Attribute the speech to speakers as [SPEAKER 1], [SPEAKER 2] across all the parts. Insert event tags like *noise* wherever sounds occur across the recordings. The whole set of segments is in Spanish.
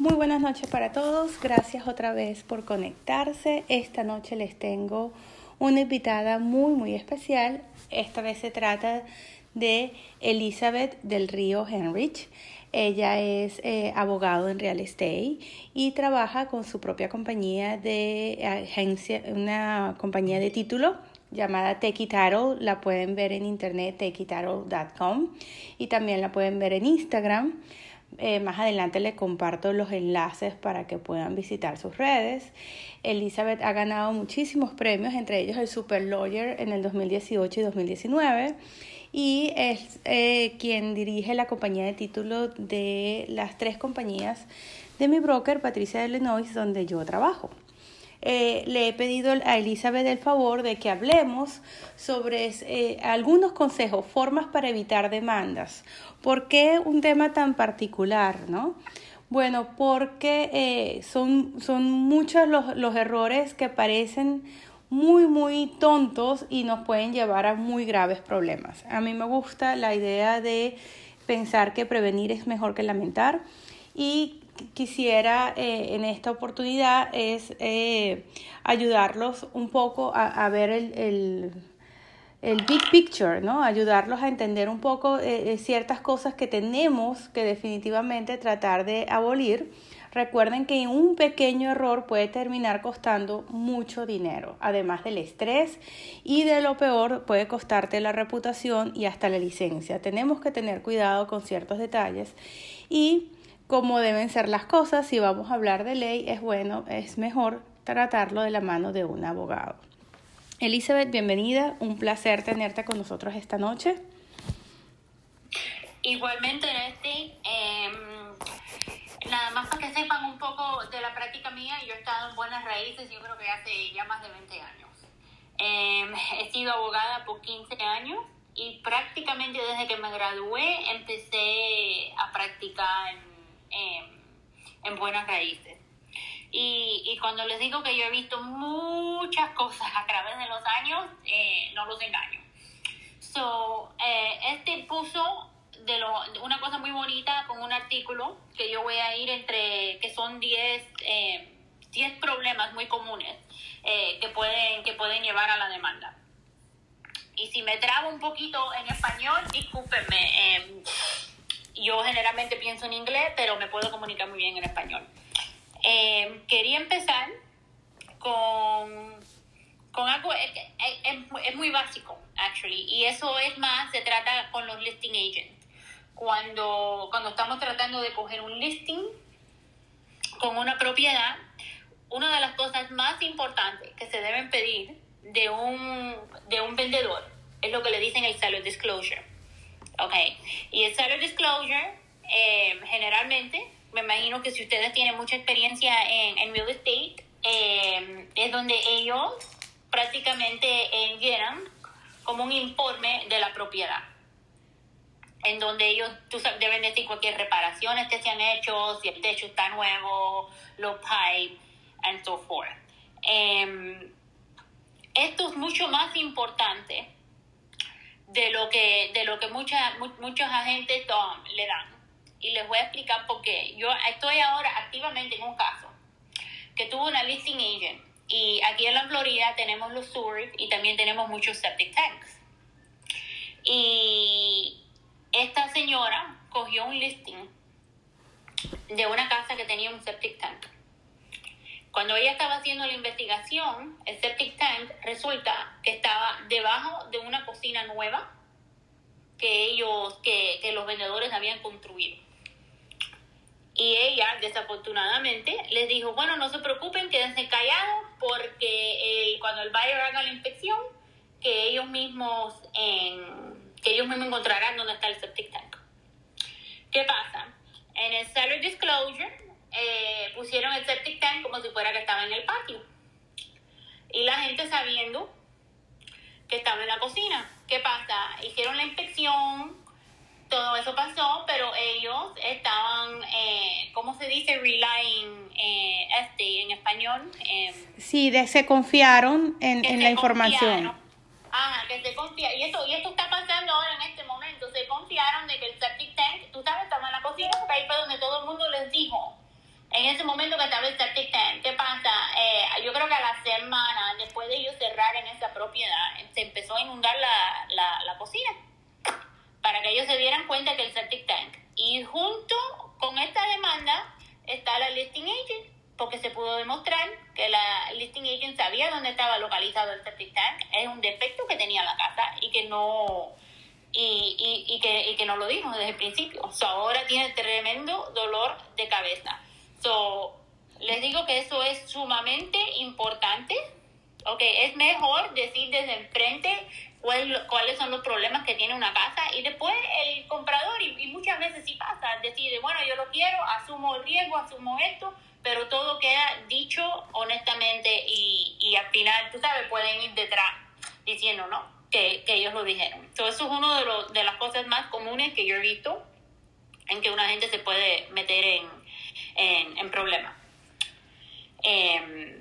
[SPEAKER 1] Muy buenas noches para todos. Gracias otra vez por conectarse. Esta noche les tengo una invitada muy, muy especial. Esta vez se trata de Elizabeth del Río Henrich. Ella es eh, abogado en real estate y trabaja con su propia compañía de agencia, una compañía de título llamada Title. La pueden ver en internet, techititle.com y también la pueden ver en Instagram. Eh, más adelante les comparto los enlaces para que puedan visitar sus redes. Elizabeth ha ganado muchísimos premios, entre ellos el Super Lawyer en el 2018 y 2019 y es eh, quien dirige la compañía de títulos de las tres compañías de mi broker, Patricia de Illinois, donde yo trabajo. Eh, le he pedido a Elizabeth el favor de que hablemos sobre eh, algunos consejos, formas para evitar demandas. ¿Por qué un tema tan particular? ¿no? Bueno, porque eh, son, son muchos los, los errores que parecen muy, muy tontos y nos pueden llevar a muy graves problemas. A mí me gusta la idea de pensar que prevenir es mejor que lamentar y quisiera eh, en esta oportunidad es eh, ayudarlos un poco a, ver el, el, big picture, ¿no? Ayudarlos a entender un poco eh, ciertas cosas que tenemos que definitivamente tratar de abolir. Recuerden que un pequeño error puede terminar costando mucho dinero, además del estrés y de lo peor puede costarte la reputación y hasta la licencia. Tenemos que tener cuidado con ciertos detalles y cómo deben ser las cosas, si vamos a hablar de ley, es bueno, es mejor tratarlo de la mano de un abogado. Elizabeth, bienvenida, un placer tenerte con nosotros esta noche.
[SPEAKER 2] Igualmente, Nesti, em, nada más para que sepan un poco de la práctica mía, yo he estado en buenas raíces, yo creo que hace ya más de 20 años. Em, he sido abogada por 15 años y prácticamente desde que me gradué empecé a practicar en en buenas raíces. Y, y, cuando les digo que yo he visto muchas *laughs* cosas a través de los años, eh, no los engaño. So, eh, este puso de lo, una cosa muy bonita con un artículo que yo voy a ir entre, que son 10 eh, problemas muy comunes eh, que, pueden, que pueden llevar a la demanda. Y si me trabo un poquito en español, discúlpenme yo generalmente pienso en inglés, pero me puedo comunicar muy bien en español. Eh, quería empezar con, con algo, es, es, muy básico, actually, y eso es más, se trata con los listing agents. Cuando, cuando estamos tratando de coger un listing con una propiedad, una de las cosas más importantes que se deben pedir de un, de un vendedor es lo que le dicen el seller disclosure. Ok. Y el seller disclosure, eh, generalmente, me imagino que si ustedes tienen mucha experiencia en, real estate, eh, es donde ellos prácticamente llenan como un informe de la propiedad en donde ellos deben decir cualquier reparaciones que se han hecho, si el techo está nuevo, los pipes, and so forth. Em, esto es mucho más importante de lo que, de lo que mucha, muchos agentes le dan. Y les voy a explicar por qué. Yo estoy ahora activamente en un caso que tuvo una listing agent. Y aquí en la Florida tenemos los sewers y también tenemos muchos septic tanks. Y esta señora cogió un listing de una casa que tenía un septic tank. Cuando ella estaba haciendo la investigación, el septic tank resulta que estaba debajo de una cocina nueva que ellos, que, los vendedores habían construido. Y ella, desafortunadamente, les dijo, bueno, no se preocupen, quédense callados, porque cuando el buyer haga la inspección, que ellos mismos, en, que ellos mismos encontrarán dónde está el septic tank. ¿Qué pasa? En el seller disclosure, eh, pusieron el septic tank como si fuera que estaba en el patio. Y la gente sabiendo que estaba en la cocina. ¿Qué pasa? Hicieron la inspección, todo eso pasó, pero ellos estaban, eh, ¿cómo se dice? Relying, eh, este, en español. Eh,
[SPEAKER 1] sí, de, se confiaron en, en la información.
[SPEAKER 2] Ajá, que se confiaron. Y esto, y esto está pasando ahora en este momento. Se confiaron de que el septic tank, tú sabes, estaba en la cocina, porque ahí fue donde todo el mundo les dijo en ese momento que estaba el septic tank, ¿qué pasa? Eh, yo creo que a la semana, después de ellos cerrar en esa propiedad, se empezó a inundar la, la, la cocina para que ellos se dieran cuenta que el septic tank. Y junto con esta demanda está la listing agent, porque se pudo demostrar que la listing agent sabía dónde estaba localizado el septic tank, es un defecto que tenía la casa y que no y, y, que, y que no lo dijo desde el principio. So, ahora tiene tremendo dolor de cabeza. So, les digo que eso es sumamente importante. Ok, es mejor decir desde enfrente cuáles son los problemas que tiene una casa y después el comprador, y, muchas veces sí pasa, decide, bueno, yo lo quiero, asumo el riesgo, asumo esto, pero todo queda dicho honestamente y, y al final, tú sabes, pueden ir detrás diciendo, ¿no? Que, que ellos lo dijeron. Entonces, eso es una de, de las cosas más comunes que yo he visto en que una gente se puede meter en, en, en problemas. Eh,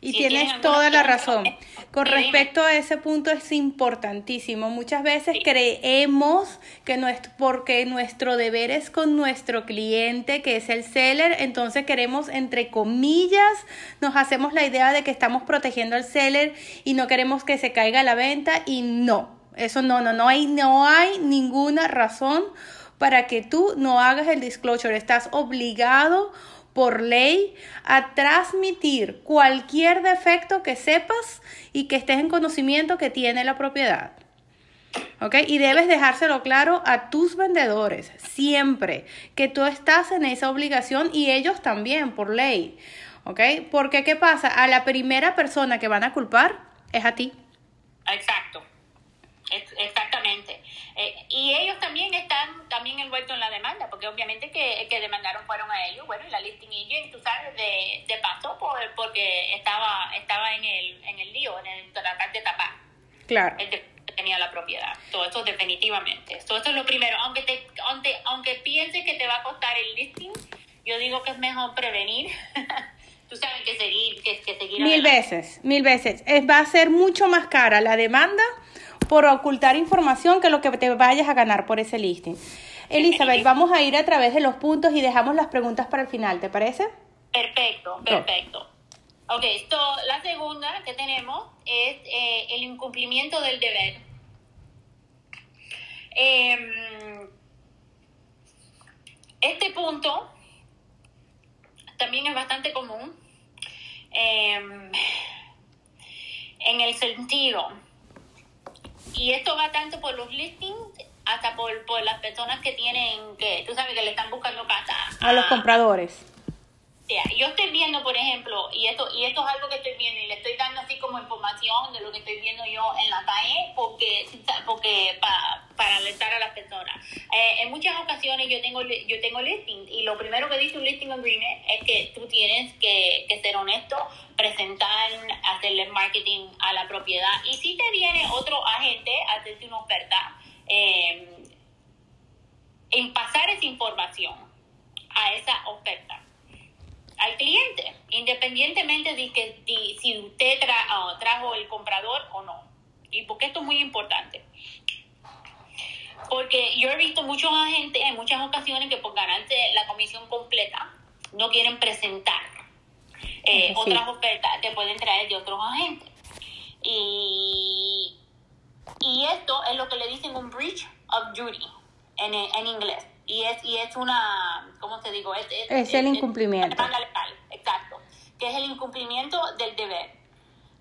[SPEAKER 1] y tienes toda la razón. Con respecto a ese punto es importantísimo. Muchas veces creemos que nuestro, porque nuestro deber es con nuestro cliente, que es el seller, entonces queremos, entre comillas, nos hacemos la idea de que estamos protegiendo al seller y no queremos que se caiga la venta y no. Eso no, no, no hay, no hay ninguna razón para que tú no hagas el disclosure. Estás obligado por ley a transmitir cualquier defecto que sepas y que estés en conocimiento que tiene la propiedad. ¿Ok? Y debes dejárselo claro a tus vendedores siempre que tú estás en esa obligación y ellos también por ley. ¿Ok? Porque ¿qué pasa? A la primera persona que van a culpar es a ti.
[SPEAKER 2] Exacto. Exactamente. Eh, y ellos en la demanda, porque obviamente que, que demandaron fueron a ellos, bueno, y la listing agent, tú sabes, de, de paso por, porque estaba estaba en el, en el lío, en el tratar de tapar.
[SPEAKER 1] Claro.
[SPEAKER 2] El de, tenía la propiedad. Todo esto definitivamente. Todo esto es lo primero. Aunque, te, aunque, aunque pienses que te va a costar el listing, yo digo que es mejor prevenir. *laughs* tú sabes que seguir, que, que seguir
[SPEAKER 1] Mil veces, mil veces. Es, va a ser mucho más cara la demanda por ocultar información que lo que te vayas a ganar por ese listing. Elizabeth, vamos a ir a través de los puntos y dejamos las preguntas para el final, ¿te parece?
[SPEAKER 2] Perfecto, perfecto. Ok, esto, la segunda que tenemos es eh, el incumplimiento del deber. Eh, este punto también es bastante común eh, en el sentido y esto va tanto por los listings hasta por, por las personas que tienen, que tú sabes que le están buscando casa.
[SPEAKER 1] A, los compradores.
[SPEAKER 2] yo estoy viendo, por ejemplo, y esto, y esto es algo que estoy viendo y le estoy dando así como información de lo que estoy viendo yo en la calle porque, porque para, para alertar a las personas. Eh, en muchas ocasiones yo tengo, yo tengo listing y lo primero que dice un listing agreement es que tú tienes que, que ser honesto, presentar, hacerle marketing a la propiedad y si te viene otro agente a hacerte una oferta, eh, en pasar esa información a esa oferta al cliente, independientemente de que si, usted ah, trajo el comprador o no. Y porque esto es muy importante. Porque yo he visto muchos agentes en muchas ocasiones que por ganarse la comisión completa no quieren presentar eh, otras ofertas que pueden traer de otros agentes. Y, y esto es lo que le dicen un breach of duty en, en inglés. Y es, y es una, ¿cómo te digo? Es,
[SPEAKER 1] es, el incumplimiento.
[SPEAKER 2] exacto. Que es el incumplimiento del deber.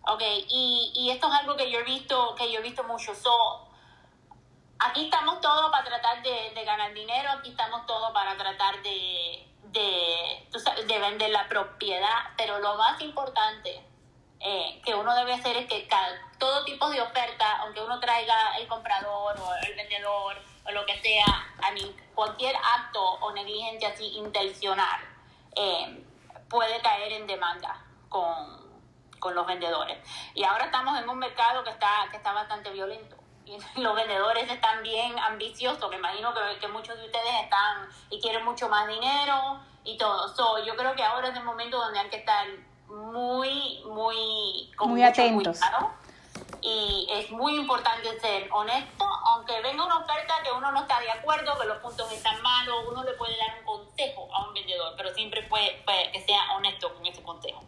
[SPEAKER 2] Ok, y, y esto es algo que yo he visto, que yo he visto mucho. So, aquí estamos todos para tratar de, de ganar dinero, aquí estamos todos para tratar de, de, de vender la propiedad, pero lo más importante eh, que uno debe hacer es que cada, todo tipo de oferta, aunque uno traiga el comprador o el vendedor o lo que sea, a mí, cualquier acto o negligencia así intencional eh, puede caer en demanda con, con los vendedores. Y ahora estamos en un mercado que está, que está bastante violento y *laughs* los vendedores están bien ambiciosos, me imagino que, que, muchos de ustedes están y quieren mucho más dinero y todo. So, yo creo que ahora es el momento donde hay que estar muy, muy,
[SPEAKER 1] con muy atentos.
[SPEAKER 2] Y es muy importante ser honesto, aunque venga una oferta que uno no está de acuerdo, que los puntos están malos, uno le puede dar un consejo a un vendedor, pero siempre puede, que sea honesto con ese consejo.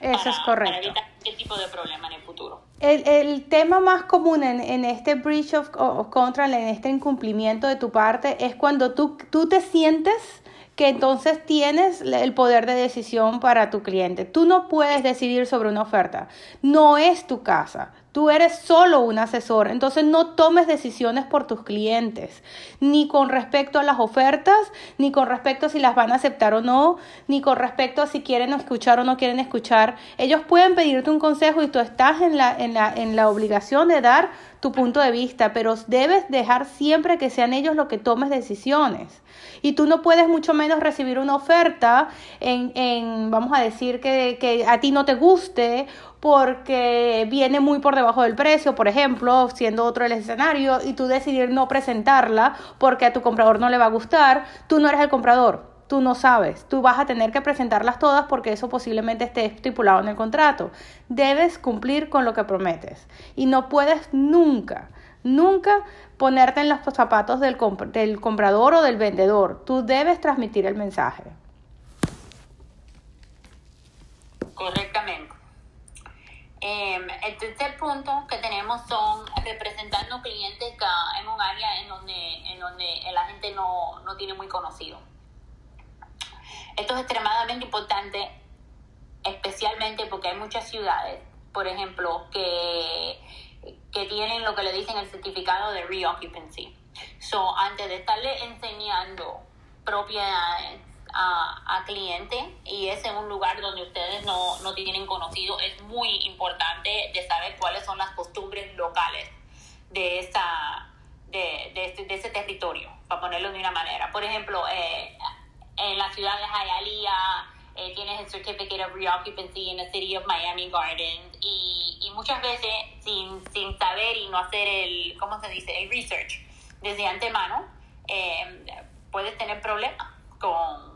[SPEAKER 1] Eso es correcto. Para
[SPEAKER 2] evitar qué tipo de problema en el futuro.
[SPEAKER 1] El, el tema más común en, en este breach of, of, control, en este incumplimiento de tu parte, es cuando tú, tú te sientes que entonces tienes el poder de decisión para tu cliente. Tú no puedes decidir sobre una oferta. No es tu casa. Tú eres solo un asesor, entonces no tomes decisiones por tus clientes, ni con respecto a las ofertas, ni con respecto a si las van a aceptar o no, ni con respecto a si quieren escuchar o no quieren escuchar. Ellos pueden pedirte un consejo y tú estás en la, en la, en la obligación de dar tu punto de vista, pero debes dejar siempre que sean ellos los que tomes decisiones. Y tú no puedes mucho menos recibir una oferta en, en vamos a decir, que, que a ti no te guste porque viene muy por debajo del precio, por ejemplo, siendo otro el escenario, y tú decidir no presentarla porque a tu comprador no le va a gustar, tú no eres el comprador, tú no sabes, tú vas a tener que presentarlas todas porque eso posiblemente esté estipulado en el contrato. Debes cumplir con lo que prometes y no puedes nunca, nunca ponerte en los zapatos del, del comprador o del vendedor, tú debes transmitir el mensaje.
[SPEAKER 2] Correctamente. Em, el tercer punto que tenemos son representando clientes en un área en donde, en donde la gente no, no tiene muy conocido. Esto es extremadamente importante, especialmente porque hay muchas ciudades, por ejemplo, que, que tienen lo que le dicen el certificado de reoccupancy. So, antes de estarle enseñando propiedades a, a cliente y es en un lugar donde ustedes no, no tienen conocido, es muy importante de saber cuáles son las costumbres locales de, esa, de, de, este, ese territorio, para ponerlo de una manera. Por ejemplo, eh, en la ciudad de Hialeah eh, tienes el Certificate of Reoccupancy en la City of Miami Gardens y, y muchas veces sin, sin saber y no hacer el, ¿cómo se dice?, el research desde antemano, eh, puedes tener problemas con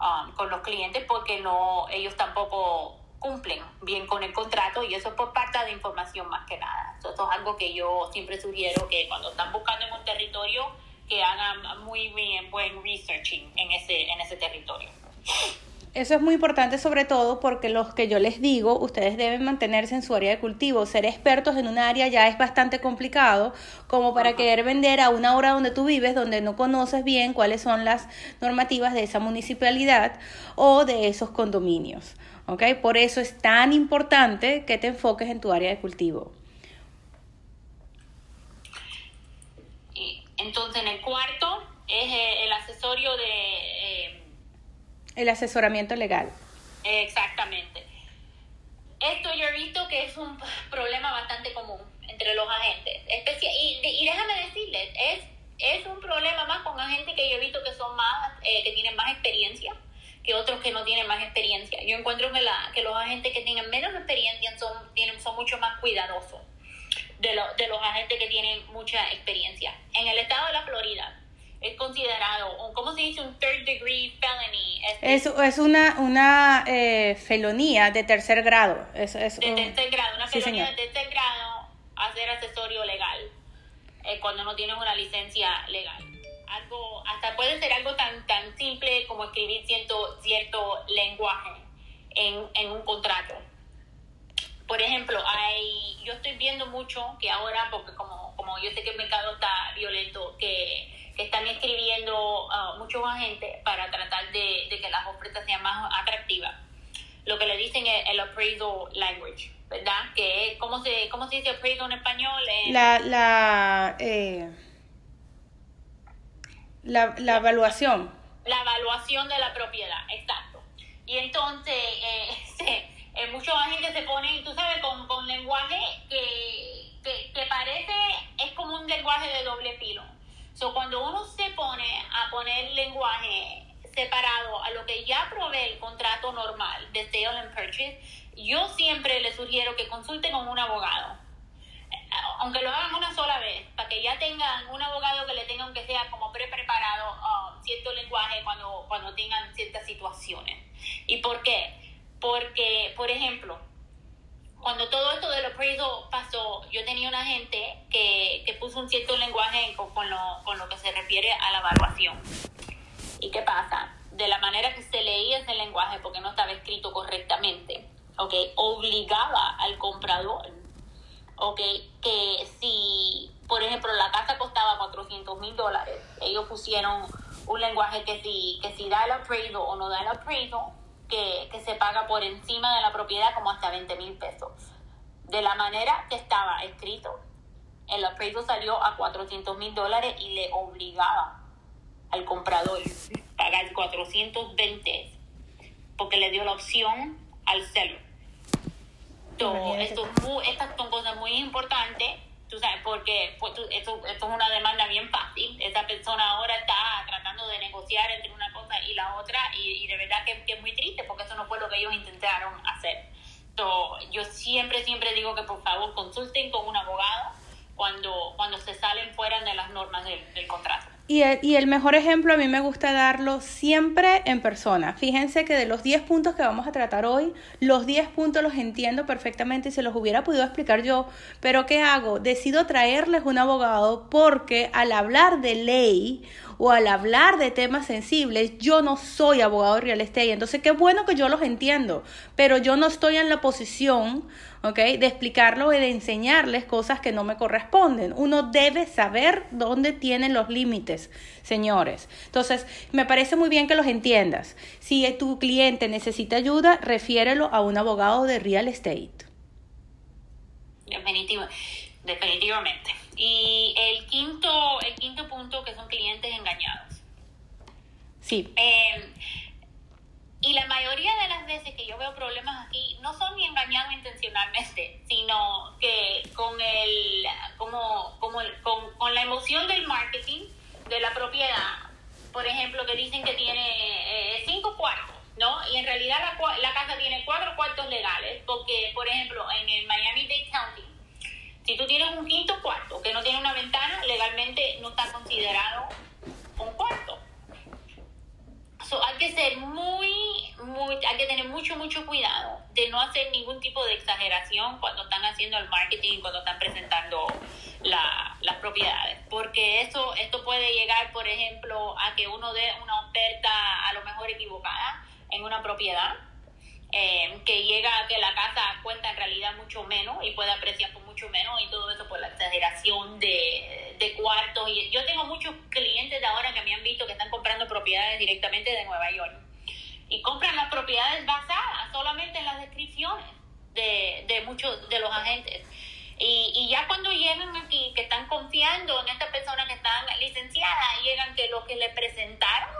[SPEAKER 2] Um, con los clientes porque no ellos tampoco cumplen bien con el contrato y eso es por parte de información más que nada. Eso, es algo que yo siempre sugiero que cuando están buscando en un territorio que hagan muy bien buen researching en ese, en ese territorio.
[SPEAKER 1] Eso es muy importante sobre todo porque los que yo les digo, ustedes deben mantenerse en su área de cultivo. Ser expertos en un área ya es bastante complicado como para querer vender a una hora donde tú vives, donde no conoces bien cuáles son las normativas de esa municipalidad o de esos condominios. ¿ok? Por eso es tan importante que te enfoques en tu área de cultivo.
[SPEAKER 2] Entonces, en el cuarto es eh, el asesorio de... Eh,
[SPEAKER 1] el asesoramiento legal.
[SPEAKER 2] Exactamente. Esto yo he visto que es un problema bastante común entre los agentes. y, y déjame decirles, es, es un problema más con agentes que yo he visto que son más, eh, que tienen más experiencia que otros que no tienen más experiencia. Yo encuentro que, la, que los agentes que tienen menos experiencia son, tienen, son mucho más cuidadosos de, lo, de los agentes que tienen mucha experiencia. En el estado de la Florida, es considerado, ¿cómo se dice? Un third degree felony.
[SPEAKER 1] Es, es una, una eh, felonía de tercer grado. Es, es
[SPEAKER 2] de tercer grado, una felonía de tercer grado hacer asesorio legal eh, cuando no tienes una licencia legal. Algo, hasta puede ser algo tan, tan simple como escribir cierto, cierto lenguaje en, en un contrato. Por ejemplo, hay, yo estoy viendo mucho que ahora, porque como, como yo sé que el mercado está violento, que están escribiendo uh, muchos agentes para tratar de, que las ofertas sean más atractivas. Lo que le dicen es el appraisal language, ¿verdad? Que es, ¿cómo se, cómo se dice appraisal en español?
[SPEAKER 1] La, la, eh, la, la, evaluación.
[SPEAKER 2] La evaluación de la propiedad, exacto. Y entonces, eh, *laughs* eh, muchos agentes se ponen, tú sabes, con, con lenguaje que, que, que parece, es como un lenguaje de doble filo So, cuando uno se pone a poner lenguaje separado a lo que ya provee el contrato normal de sale and purchase, yo siempre les sugiero que consulten con un abogado. Aunque lo hagan una sola vez, para que ya tengan un abogado que le tenga, aunque sea como pre-preparado, um, cierto lenguaje cuando, cuando tengan ciertas situaciones. ¿Y por qué? Porque, por ejemplo, cuando todo esto del appraisal pasó, yo tenía una gente que, que puso un cierto lenguaje con, con, lo, con lo que se refiere a la evaluación. ¿Y qué pasa? De la manera que se leía ese porque no estaba escrito correctamente, ¿ok? Obligaba al comprador, ¿ok? Que si, por ejemplo, la casa costaba 400 mil dólares, ellos pusieron un lenguaje que si, que si da el appraisal o no da el appraisal, que, que se paga por encima de la propiedad como hasta 20 mil pesos. De la manera que estaba escrito, el appraisal salió a 400 mil dólares y le obligaba al comprador pagar 420 porque le dio la opción al seller. estas son cosas muy importantes, tú sabes, porque pues, esto, esto es una demanda bien fácil. Esa persona ahora está tratando de negociar entre una cosa y la otra y, de verdad que, que, es muy triste porque eso no fue lo que ellos intentaron hacer. yo siempre, siempre digo que por favor consulten con un abogado cuando, cuando se salen fuera de las normas del contrato.
[SPEAKER 1] Y el, y el, mejor ejemplo a mí me gusta darlo siempre en persona. Fíjense que de los 10 puntos que vamos a tratar hoy, los 10 puntos los entiendo perfectamente y se los hubiera podido explicar yo, pero ¿qué hago? Decido traerles un abogado porque al hablar de ley o al hablar de temas sensibles, yo no soy abogado de real estate. Entonces, qué bueno que yo los entiendo, pero yo no estoy en la posición ¿ok? De explicarlo y de enseñarles cosas que no me corresponden. Uno debe saber dónde tienen los límites, señores. Entonces, me parece muy bien que los entiendas. Si tu cliente necesita ayuda, refiérelo a un abogado de real estate.
[SPEAKER 2] Definitivo, definitivamente. Y el quinto, el quinto punto que son clientes engañados.
[SPEAKER 1] Sí.
[SPEAKER 2] Eh, y la mayoría de las veces que yo veo problemas aquí no son ni engañados intencionalmente, sino que con el como, como con, con, la emoción del marketing de la propiedad, por ejemplo, que dicen que tiene eh, cinco cuartos, ¿no? Y en realidad la, la casa tiene cuatro cuartos legales, porque, por ejemplo, en el Miami-Dade County, si tú tienes un quinto cuarto que no tiene una ventana, legalmente no está considerado un cuarto hay que ser muy, muy, hay que tener mucho, mucho cuidado de no hacer ningún tipo de exageración cuando están haciendo el marketing, cuando están presentando las propiedades, porque eso, esto puede llegar, por ejemplo, a que uno dé una oferta a lo mejor equivocada en una propiedad, eh, que llega a que la casa cuenta en realidad mucho menos y puede apreciar por mucho menos y todo eso por la exageración de, de cuartos. Y yo tengo muchos clientes de ahora que me han visto que están comprando propiedades directamente de Nueva York y compran las propiedades basadas solamente en las descripciones de, de muchos de los agentes. Y, y, ya cuando llegan aquí, que están confiando en estas personas que están licenciadas, llegan que lo que le presentaron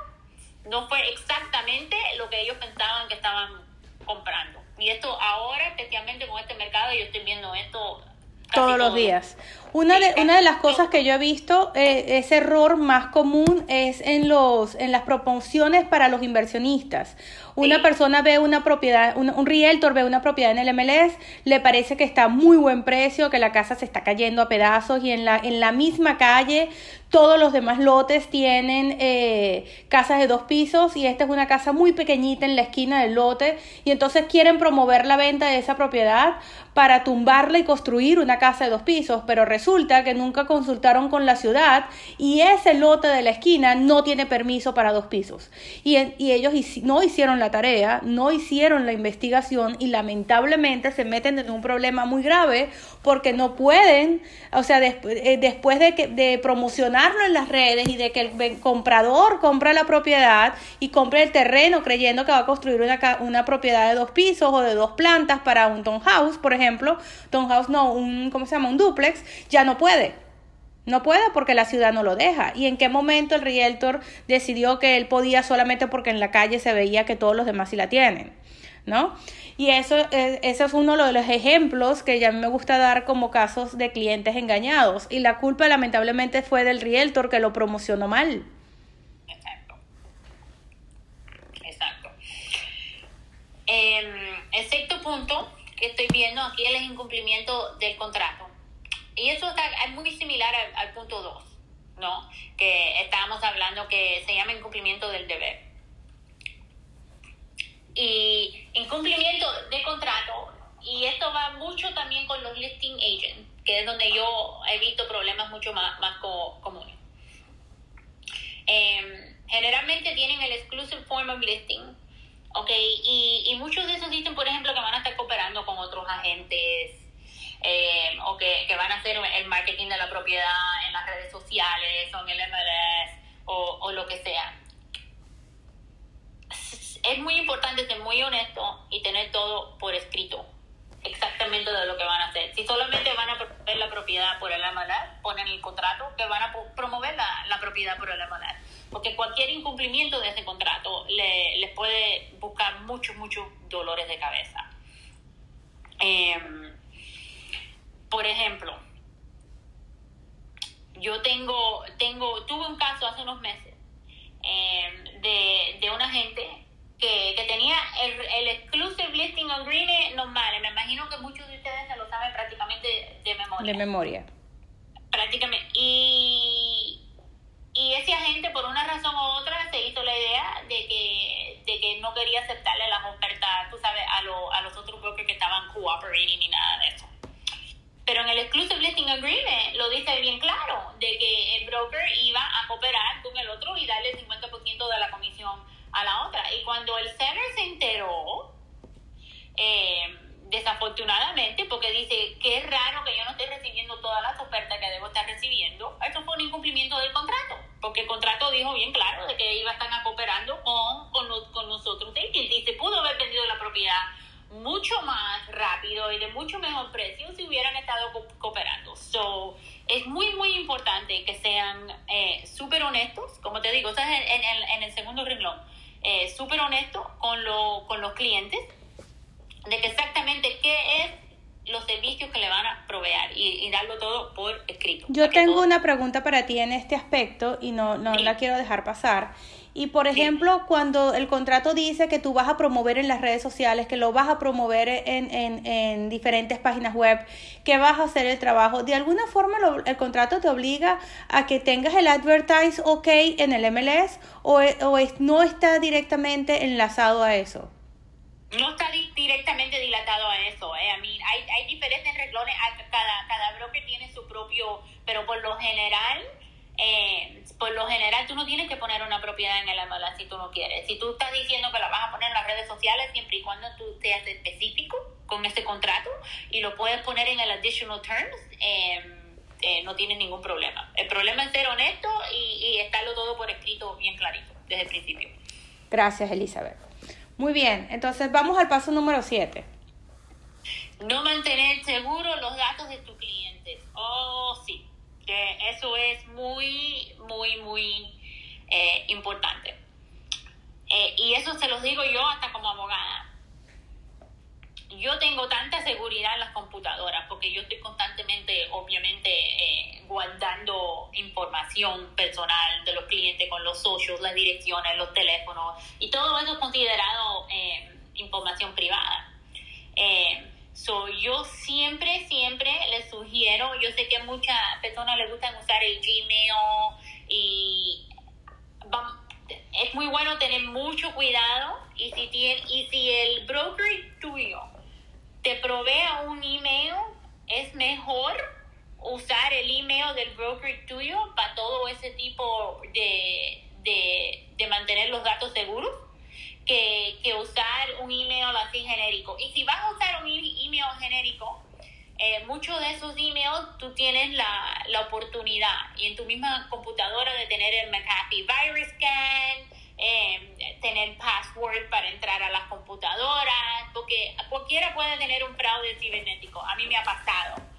[SPEAKER 2] no fue exactamente lo que ellos pensaban que estaban comprando. Y esto ahora, especialmente con este mercado, yo estoy viendo esto
[SPEAKER 1] todos los días. Una de, una de las cosas que yo he visto, eh, ese error más común es en, los, en las promociones para los inversionistas. Una persona ve una propiedad, un, un, realtor ve una propiedad en el MLS, le parece que está a muy buen precio, que la casa se está cayendo a pedazos y en la, en la misma calle todos los demás lotes tienen eh, casas de dos pisos y esta es una casa muy pequeñita en la esquina del lote y entonces quieren promover la venta de esa propiedad para tumbarla y construir una casa de dos pisos, pero resulta que nunca consultaron con la ciudad y ese lote de la esquina no tiene permiso para dos pisos. Y, y ellos no hicieron la tarea, no hicieron la investigación y lamentablemente se meten en un problema muy grave porque no pueden, o sea, eh, después de, que, de promocionar en las redes y de que el comprador compra la propiedad y compra el terreno creyendo que va a construir una, una propiedad de dos pisos o de dos plantas para un townhouse, por ejemplo, townhouse no, un, ¿cómo se llama? Un duplex, ya no puede. No puede porque la ciudad no lo deja. ¿Y en qué momento el realtor decidió que él podía solamente porque en la calle se veía que todos los demás sí la tienen? ¿No? Y eso, ese es uno de los ejemplos que ya me gusta dar como casos de clientes engañados. Y la culpa lamentablemente fue del realtor que lo promocionó mal.
[SPEAKER 2] Exacto. Exacto. El punto que estoy viendo aquí es el incumplimiento del contrato. Y eso está, es muy similar al, punto 2, ¿no? Que estábamos hablando que se llama incumplimiento del deber y incumplimiento de contrato. Y esto va mucho también con los listing agents, que es donde yo he visto problemas mucho más, más comunes. Em, generalmente tienen el exclusive form of listing ¿ok? Y muchos de esos dicen, por ejemplo, que van a estar cooperando con otros agentes eh, o que, que, van a hacer el marketing de la propiedad en las redes sociales o en el MLS o, o lo que sea. Es muy importante ser muy honesto y tener todo por escrito exactamente de lo que van a hacer. Si solamente van a promover la propiedad por el MLS, ponen el contrato que van a promover la, la propiedad por el MLS porque cualquier incumplimiento de ese contrato le, les puede buscar muchos, muchos dolores de cabeza. Em, por ejemplo, yo tengo, tengo, tuve un caso hace unos meses em, de, de una gente que, que tenía el, el, Exclusive Listing Agreement normal. Me imagino que muchos de ustedes se lo saben prácticamente de memoria.
[SPEAKER 1] De memoria.
[SPEAKER 2] Prácticamente. Y y ese agente, por una razón u otra, se hizo la idea de que, de que no quería aceptarle las ofertas, tú sabes, a, lo, a los otros brokers que estaban cooperating ni nada de eso. Pero en el Exclusive Listing Agreement lo dice bien claro, de que el broker iba a cooperar con el otro y darle el 50% de la comisión a la otra. Y cuando el seller se enteró, eh, desafortunadamente, porque dice es raro que yo no esté recibiendo todas las ofertas que debo estar recibiendo, eso fue un incumplimiento del contrato, porque el contrato dijo bien claro de que iba a estar cooperando con, con, con nosotros y se pudo haber vendido la propiedad mucho más rápido y de mucho mejor precio si hubieran estado cooperando. So, es muy, muy importante que sean eh, súper honestos, como te digo, estás en, en, en, el segundo renglón, eh, súper honestos con, lo, con los clientes de que exactamente qué es los servicios que le van a proveer y, darlo todo por escrito.
[SPEAKER 1] Yo tengo una pregunta para ti en este aspecto y no, no la quiero dejar pasar. Y por ejemplo, cuando el contrato dice que tú vas a promover en las redes sociales, que lo vas a promover en, en, en diferentes páginas web, que vas a hacer el trabajo, de alguna forma el contrato te obliga a que tengas el advertise ok en el MLS o, o no está directamente enlazado a eso
[SPEAKER 2] no está directamente dilatado a eso. Eh. I hay, hay diferentes reglones, cada, cada broker tiene su propio, pero por lo general, eh, por lo general tú no tienes que poner una propiedad en el MLS si tú no quieres. Si tú estás diciendo que la vas a poner en las redes sociales, siempre y cuando tú seas específico con este contrato y lo puedes poner en el additional terms, em, eh, no tienes ningún problema. El problema es ser honesto y, y estarlo todo por escrito bien clarito desde el principio.
[SPEAKER 1] Gracias, Elizabeth. Muy bien, entonces vamos al paso número 7.
[SPEAKER 2] No mantener seguros los datos de tus clientes. Oh, sí, eso es muy, muy, muy eh, importante. Eh, y eso se los digo yo hasta como abogada yo tengo tanta seguridad en las computadoras porque yo estoy constantemente, obviamente, eh, guardando información personal de los clientes con los socios, las direcciones, los teléfonos y todo eso es considerado información privada. So, yo siempre, siempre les sugiero, yo sé que a muchas personas les gusta usar el Gmail y es muy bueno tener mucho cuidado y si, tiene, y si el broker tuyo te provea un email, es mejor usar el email del broker tuyo para todo ese tipo de, de, mantener los datos seguros que, que, usar un email así genérico. Y si vas a usar un email genérico, eh, muchos de esos emails tú tienes la, la oportunidad y en tu misma computadora de tener el McAfee Virus Scan, eh, tener password para entrar a las computadoras, porque cualquiera puede tener un fraude cibernético. A mí me ha pasado.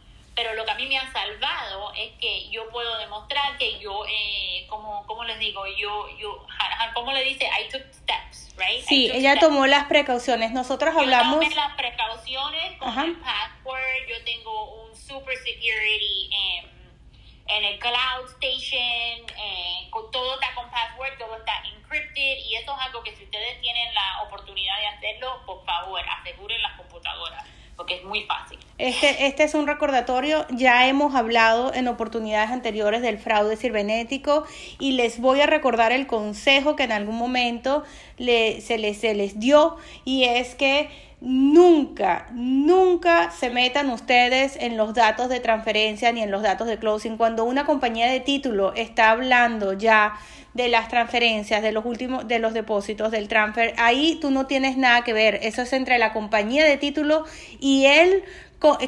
[SPEAKER 2] Pero lo que a mí me ha salvado es que yo puedo demostrar que yo, eh, como, como les digo, yo, yo, ¿cómo le dice? I took steps, right?
[SPEAKER 1] Sí, ella tomó las precauciones. Nosotros hablamos.
[SPEAKER 2] Yo tomé las precauciones con el password. Yo tengo un super security. Eh, en el cloud station, eh, todo está con password, todo está encrypted y eso es algo que si ustedes tienen la oportunidad de hacerlo, por favor, aseguren las computadoras porque es muy fácil.
[SPEAKER 1] Es este, este es un recordatorio, ya hemos hablado en oportunidades anteriores del fraude cibernético y les voy a recordar el consejo que en algún momento le, se, les, se les dio y es que nunca, nunca se metan ustedes en los datos de transferencia ni en los datos de closing. Cuando una compañía de título está hablando ya de las transferencias, de los últimos, de los depósitos, del transfer, ahí tú no tienes nada que ver. Eso es entre la compañía de título y el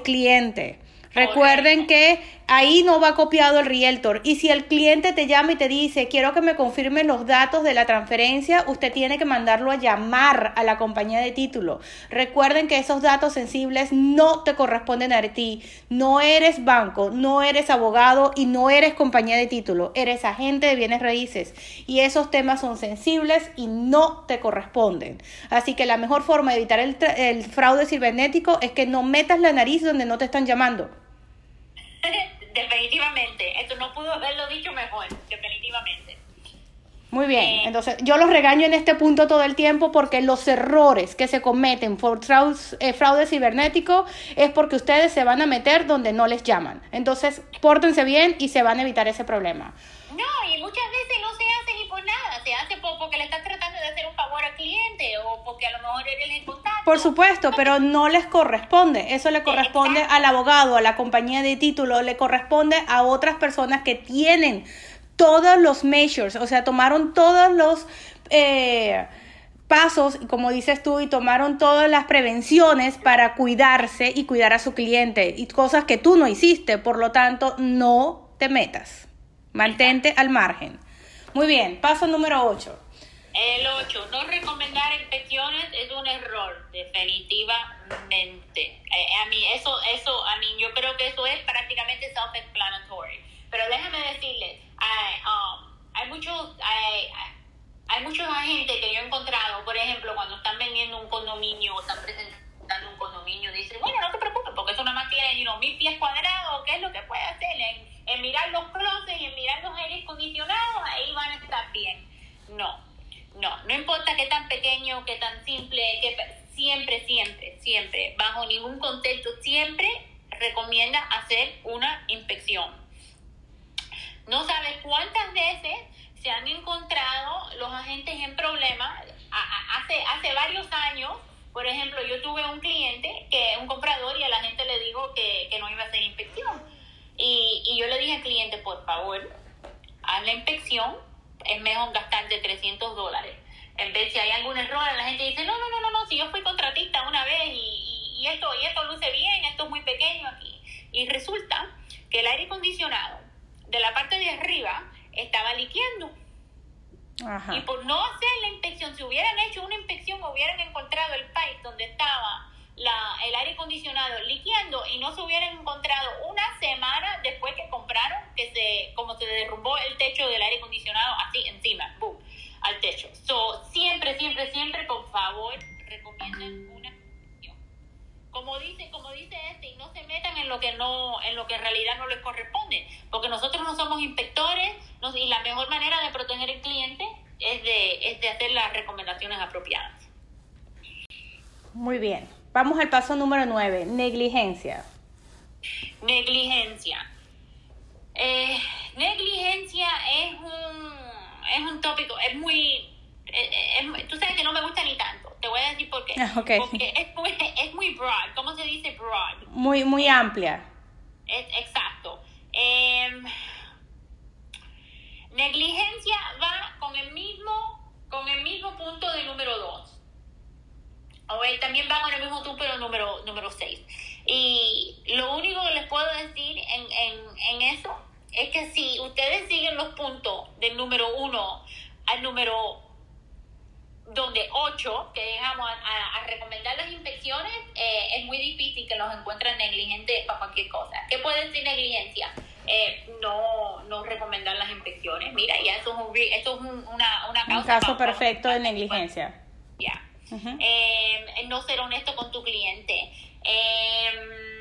[SPEAKER 1] cliente. Recuerden que ahí no va copiado el realtor. Y si el cliente te llama y te dice, quiero que me confirmen los datos de la transferencia, usted tiene que mandarlo a llamar a la compañía de título. Recuerden que esos datos sensibles no te corresponden a ti. No eres banco, no eres abogado y no eres compañía de título. Eres agente de bienes raíces. Y esos temas son sensibles y no te corresponden. Así que la mejor forma de evitar el, el fraude cibernético es que no metas la nariz donde no te están llamando. *laughs*
[SPEAKER 2] definitivamente. Esto no pudo haberlo dicho mejor, definitivamente.
[SPEAKER 1] Muy bien, eh, entonces yo los regaño en este punto todo el tiempo porque los errores que se cometen por eh, fraude, cibernético es porque ustedes se van a meter donde no les llaman. Entonces, pórtense bien y se van a evitar ese problema.
[SPEAKER 2] No, y muchas veces no se por porque le están tratando de hacer un favor al cliente o porque a lo mejor eres el contacto.
[SPEAKER 1] Por supuesto, pero no les corresponde. Eso le corresponde al abogado, a la compañía de título, le corresponde a otras personas que tienen todos los measures, o sea, tomaron todos los... Eh, pasos, como dices tú, y tomaron todas las prevenciones para cuidarse y cuidar a su cliente, y cosas que tú no hiciste, por lo tanto, no te metas. Mantente al margen. Muy bien, paso número 8.
[SPEAKER 2] El 8, no recomendar inspecciones es un error, definitivamente. Eh, a mí, eso, eso, a mí, yo creo que eso es prácticamente self-explanatory. Pero déjame decirles, hay, um, hay muchos, hay, hay muchos agentes que yo he encontrado, por ejemplo, cuando están vendiendo un condominio están presentando un condominio, dicen, bueno, no te preocupes, porque eso nada más tiene you know, mil pies cuadrados, ¿qué es lo que puede hacer? En, mirar los closets en mirar los aires acondicionados, ahí van a estar bien. No no, no importa qué tan pequeño, qué tan simple, que siempre, siempre, siempre, bajo ningún contexto, siempre recomienda hacer una inspección. No sabes cuántas veces se han encontrado los agentes en problemas. Hace, hace varios años, por ejemplo, yo tuve un cliente, que un comprador, y a la gente le digo que, no iba a hacer inspección. Y, y yo le dije al cliente, por favor, haz la inspección es mejor gastar de 300 dólares. En vez si hay algún error, la gente dice, no, no, no, no, no, si yo fui contratista una vez y, y, esto, y esto luce bien, esto es muy pequeño aquí. Y resulta que el aire acondicionado de la parte de arriba estaba liqueando. Y por no hacer la inspección, si hubieran hecho una inspección, hubieran encontrado el pipe donde estaba la, el aire acondicionado liqueando y no se hubieran encontrado una semana después que compraron, que se, como se derrumbó el techo del aire acondicionado Como dice, como dice este, y no se metan en lo que no, en lo que en realidad no les corresponde, porque nosotros no somos inspectores y la mejor manera de proteger al cliente es de, es de hacer las recomendaciones apropiadas.
[SPEAKER 1] Muy bien. Vamos al paso número 9, negligencia.
[SPEAKER 2] Negligencia. Eh, negligencia es un, es un tópico, es muy... Eh, tú sabes que no me gusta ni tanto. Te voy a decir por qué. *laughs*
[SPEAKER 1] Ah,
[SPEAKER 2] Porque es muy, es muy broad. ¿Cómo se dice broad?
[SPEAKER 1] Muy, muy amplia.
[SPEAKER 2] Es, exacto. Em, negligencia va con el mismo, con el mismo punto de número 2 también van en el mismo tú, pero número, número 6. Y lo único que les puedo decir en, en, en eso es que si ustedes siguen los puntos del número 1 al número donde 8, que llegamos a, a, recomendar las inspecciones, eh, es muy difícil que los encuentren negligentes para cualquier cosa. ¿Qué puede decir negligencia? Eh, no, no recomendar las inspecciones. Mira, ya eso es, un, esto es una, una causa.
[SPEAKER 1] Un caso perfecto de negligencia.
[SPEAKER 2] Ya. no ser honesto con tu cliente. Em,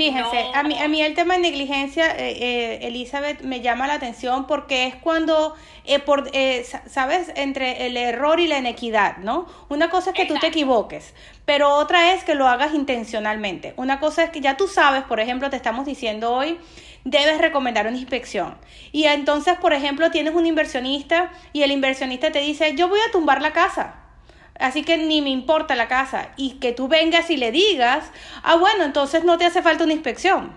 [SPEAKER 1] Fíjense, a, mí, a mí el tema de negligencia, eh, eh, Elizabeth, me llama la atención porque es cuando, eh, por, eh, ¿sabes?, entre el error y la inequidad, ¿no? Una cosa es que tú te equivoques, pero otra es que lo hagas intencionalmente. Una cosa es que ya tú sabes, por ejemplo, te estamos diciendo hoy, debes recomendar una inspección. Y entonces, por ejemplo, tienes un inversionista y el inversionista te dice, yo voy a tumbar la casa así que ni me importa la casa, y que tú vengas y le digas, ah, bueno, entonces no te hace falta una inspección.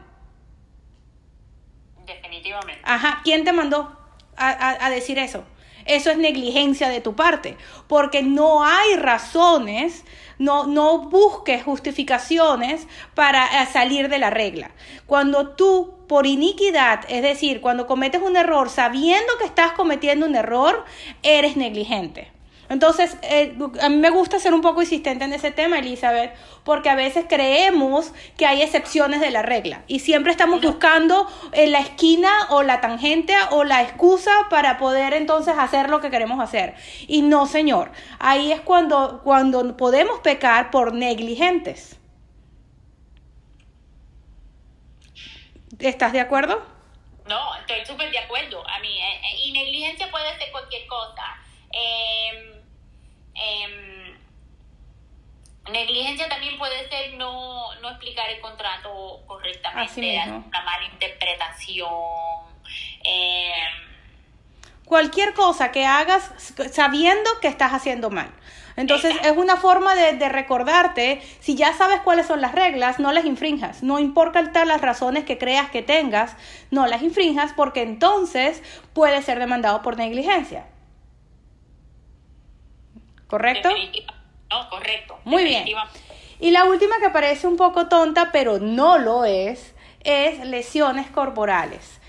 [SPEAKER 2] Definitivamente.
[SPEAKER 1] Ajá, ¿quién te mandó a, decir eso? Eso es negligencia de tu parte, porque no hay razones, no, no busques justificaciones para eh, salir de la regla. Cuando tú, por iniquidad, es decir, cuando cometes un error sabiendo que estás cometiendo un error, eres negligente. Entonces, eh, a mí me gusta ser un poco insistente en ese tema, Elizabeth, porque a veces creemos que hay excepciones de la regla y siempre estamos buscando en la esquina o la tangente o la excusa para poder entonces hacer lo que queremos hacer. Y no, señor, ahí es cuando, cuando podemos pecar por negligentes. ¿Estás de acuerdo?
[SPEAKER 2] No, estoy súper de acuerdo. A mí, eh, eh, y negligencia puede ser cualquier cosa. Eh, eh, negligencia también puede ser no, no explicar el contrato correctamente, una mala interpretación. Eh,
[SPEAKER 1] Cualquier cosa que hagas sabiendo que estás haciendo mal. Entonces es una forma de, de, recordarte, si ya sabes cuáles son las reglas, no las infrinjas. No importa las razones que creas que tengas, no las infrinjas porque entonces puede ser demandado por negligencia. ¿Correcto?
[SPEAKER 2] No, correcto.
[SPEAKER 1] Muy bien. Y la última que parece un poco tonta, pero no lo es, es lesiones corporales.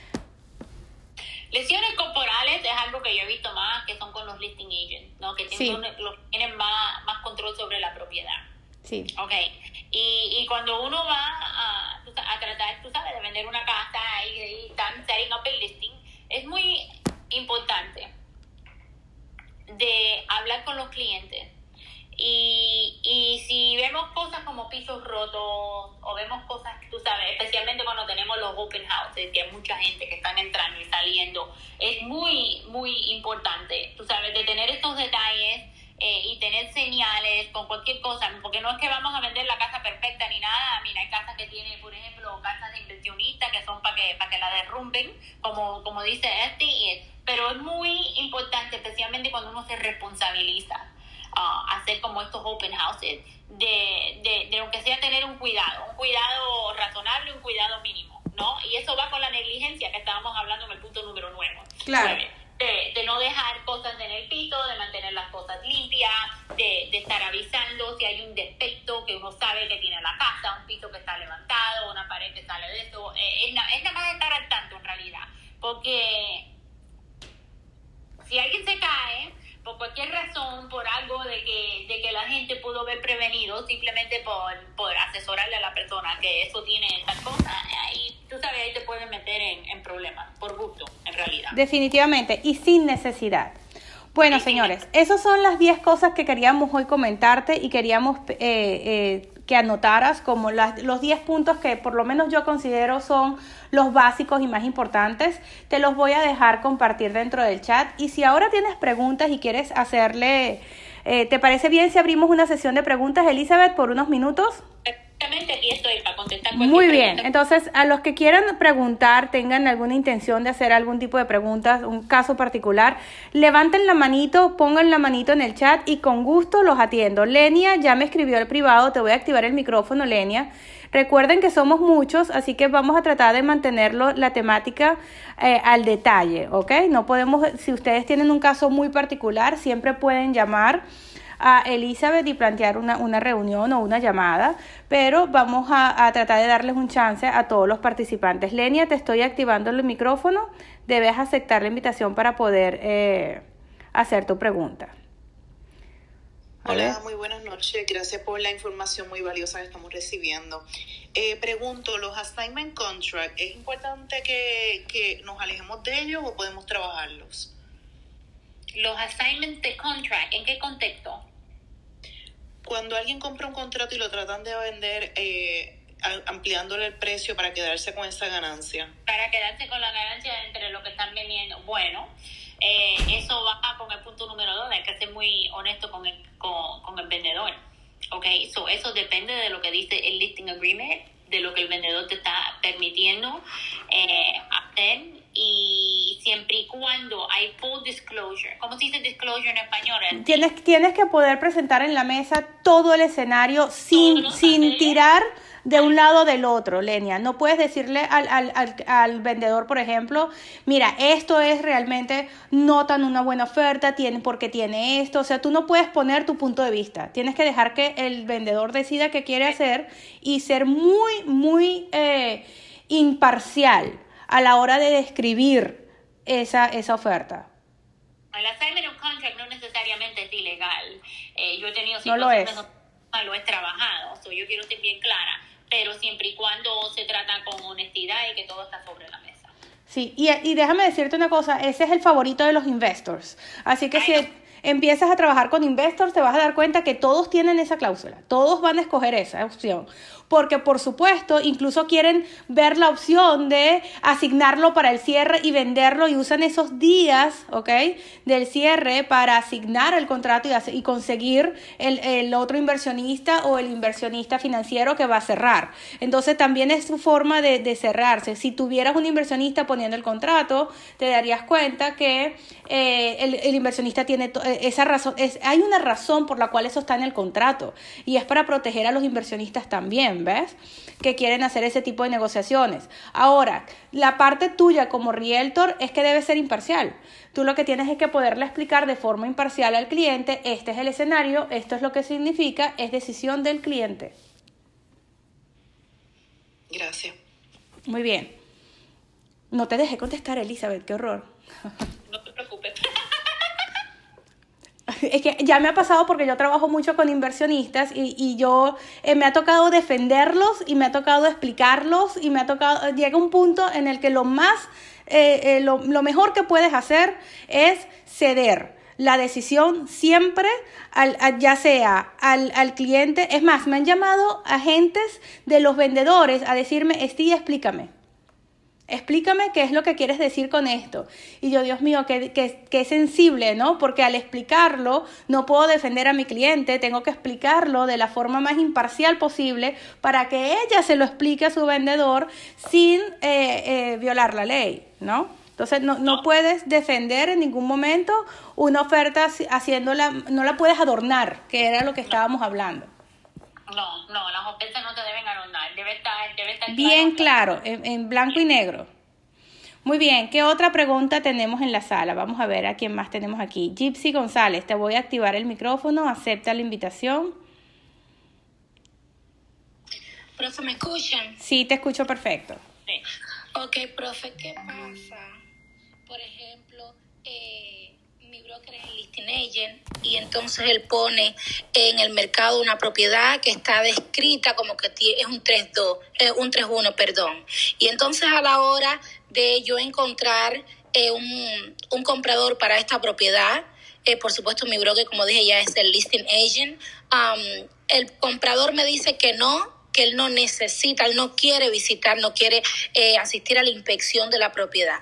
[SPEAKER 2] Lesiones corporales es algo que yo he visto más, que son con los listing agents, ¿no? Que tienen, tienen más, más control sobre la propiedad.
[SPEAKER 1] Sí.
[SPEAKER 2] Ok. Y, y cuando uno va a, a, tratar, tú sabes, de vender una casa y, y están setting up el listing, es muy importante de hablar con los clientes. Y, y si vemos cosas como pisos rotos o vemos cosas, tú sabes, especialmente cuando tenemos los open houses, que hay mucha gente que están entrando y saliendo, es muy, muy importante, tú sabes, de tener estos detalles eh, y tener señales con cualquier cosa, porque no es que vamos a vender la casa perfecta ni nada, mira, hay casas que tienen, por ejemplo, casas de inversionistas que son para que, para que la derrumben, como, como dice este, y pero es muy importante, especialmente cuando uno se responsabiliza uh, hacer como estos open houses, de, de, de aunque sea tener un cuidado, un cuidado razonable, un cuidado mínimo, ¿no? Y eso va con la negligencia que estábamos hablando en el punto número 9.
[SPEAKER 1] Claro.
[SPEAKER 2] De, no dejar cosas en el piso, de mantener las cosas limpias, de, estar avisando si hay un defecto que uno sabe que tiene la casa, un piso que está levantado, una pared que sale de eso. Eh, es nada más estar al tanto en realidad, porque si alguien se cae por cualquier razón, por algo de que, de que la gente pudo haber prevenido, simplemente por, por asesorarle a la persona que eso tiene tal cosa, ahí tú sabes, ahí te pueden meter en, en problemas, por gusto, en realidad.
[SPEAKER 1] Definitivamente, y sin necesidad. Bueno, señores, esas son las 10 cosas que queríamos hoy comentarte y queríamos eh, eh, que anotaras como las, los 10 puntos que por lo menos yo considero son los básicos y más importantes. Te los voy a dejar compartir dentro del chat. Y si ahora tienes preguntas y quieres hacerle, eh, ¿te parece bien si abrimos una sesión de preguntas, Elizabeth, por unos minutos?
[SPEAKER 2] Aquí estoy para contestar
[SPEAKER 1] Muy bien, entonces a los que quieran preguntar, tengan alguna intención de hacer algún tipo de preguntas, un caso particular, levanten la manito, pongan la manito en el chat y con gusto los atiendo. Lenia ya me escribió el privado, te voy a activar el micrófono, Lenia. Recuerden que somos muchos, así que vamos a tratar de mantenerlo la temática eh, al detalle, ¿ok? No podemos, si ustedes tienen un caso muy particular, siempre pueden llamar a Elizabeth y plantear una, una reunión o una llamada, pero vamos a, a, tratar de darles un chance a todos los participantes. Lenia, te estoy activando el micrófono, debes aceptar la invitación para poder eh, hacer tu pregunta.
[SPEAKER 3] Hola, muy buenas noches. Gracias por la información muy valiosa que estamos recibiendo. Eh, pregunto, ¿los assignment contract, es importante que, que nos alejemos de ellos o podemos trabajarlos?
[SPEAKER 2] Los assignments de contract, ¿en qué contexto?
[SPEAKER 3] Cuando alguien compra un contrato y lo tratan de vender, eh, ampliándole el precio para quedarse con esa ganancia?
[SPEAKER 2] Para quedarse con la ganancia entre lo que están vendiendo. Bueno, eh, eso va con el punto número dos, hay que ser muy honesto con el, con, el vendedor. Ok, so eso depende de lo que dice el listing agreement, de lo que el vendedor te está permitiendo eh, hacer y siempre y cuando hay full disclosure. ¿Cómo se dice disclosure en español?
[SPEAKER 1] Tienes, tienes que poder presentar en la mesa todo el escenario sin, sin tirar de un lado o del otro, Lenia. No puedes decirle al, al, al, al, vendedor, por ejemplo, mira, esto es realmente no tan una buena oferta, tiene, porque tiene esto. O sea, tú no puedes poner tu punto de vista. Tienes que dejar que el vendedor decida qué quiere hacer y ser muy, muy eh, imparcial a la hora de describir esa, esa oferta.
[SPEAKER 2] El assignment of contract no necesariamente es ilegal. Eh, yo he tenido
[SPEAKER 1] no lo es.
[SPEAKER 2] Lo he trabajado, so yo quiero ser bien clara, pero siempre y cuando se trata con honestidad y que todo está sobre la mesa.
[SPEAKER 1] Sí, y, y déjame decirte una cosa, ese es el favorito de los investors. Así que si empiezas a trabajar con investors, te vas a dar cuenta que todos tienen esa cláusula, todos van a escoger esa opción porque por supuesto incluso quieren ver la opción de asignarlo para el cierre y venderlo y usan esos días, ¿ok? Del cierre para asignar el contrato y, conseguir el, otro inversionista o el inversionista financiero que va a cerrar. Entonces también es su forma de, cerrarse. Si tuvieras un inversionista poniendo el contrato, te darías cuenta que eh, el, inversionista tiene eh, esa razón, es, hay una razón por la cual eso está en el contrato y es para proteger a los inversionistas también. ¿Ves? Que quieren hacer ese tipo de negociaciones. Ahora, la parte tuya como realtor es que debe ser imparcial. Tú lo que tienes es que poderle explicar de forma imparcial al cliente, este es el escenario, esto es lo que significa, es decisión del cliente.
[SPEAKER 3] Gracias.
[SPEAKER 1] Muy bien. No te dejé contestar, Elizabeth, qué horror. *laughs* es que ya me ha pasado porque yo trabajo mucho con inversionistas y, y yo eh, me ha tocado defenderlos y me ha tocado explicarlos y me ha tocado, llega un punto en el que lo más, eh, eh, lo, lo, mejor que puedes hacer es ceder la decisión siempre, al, ya sea al, al, cliente, es más, me han llamado agentes de los vendedores a decirme, Esti, explícame. Explícame qué es lo que quieres decir con esto. Y yo, Dios mío, qué, qué, sensible, ¿no? Porque al explicarlo no puedo defender a mi cliente, tengo que explicarlo de la forma más imparcial posible para que ella se lo explique a su vendedor sin eh, eh, violar la ley, ¿no? Entonces no, no puedes defender en ningún momento una oferta haciéndola, no la puedes adornar, que era lo que estábamos hablando.
[SPEAKER 2] No, no, las ofertas no te deben adornar, debe estar, debe estar
[SPEAKER 1] bien claro, en, blanco y negro. Muy bien, ¿qué otra pregunta tenemos en la sala? Vamos a ver a quién más tenemos aquí. Gypsy González, te voy a activar el micrófono, acepta la invitación.
[SPEAKER 4] Profe, ¿me escuchan?
[SPEAKER 1] Sí, te escucho perfecto.
[SPEAKER 4] Sí. Ok, profe, ¿qué pasa? Por ejemplo, eh, broker el listing agent y entonces él pone en el mercado una propiedad que está descrita como que es un 3-2, eh, un 3-1, perdón. Y entonces a la hora de yo encontrar eh, un, un, comprador para esta propiedad, eh, por supuesto mi broker, como dije ya, es el listing agent, um, el comprador me dice que no, que él no necesita, él no quiere visitar, no quiere eh, asistir a la inspección de la propiedad.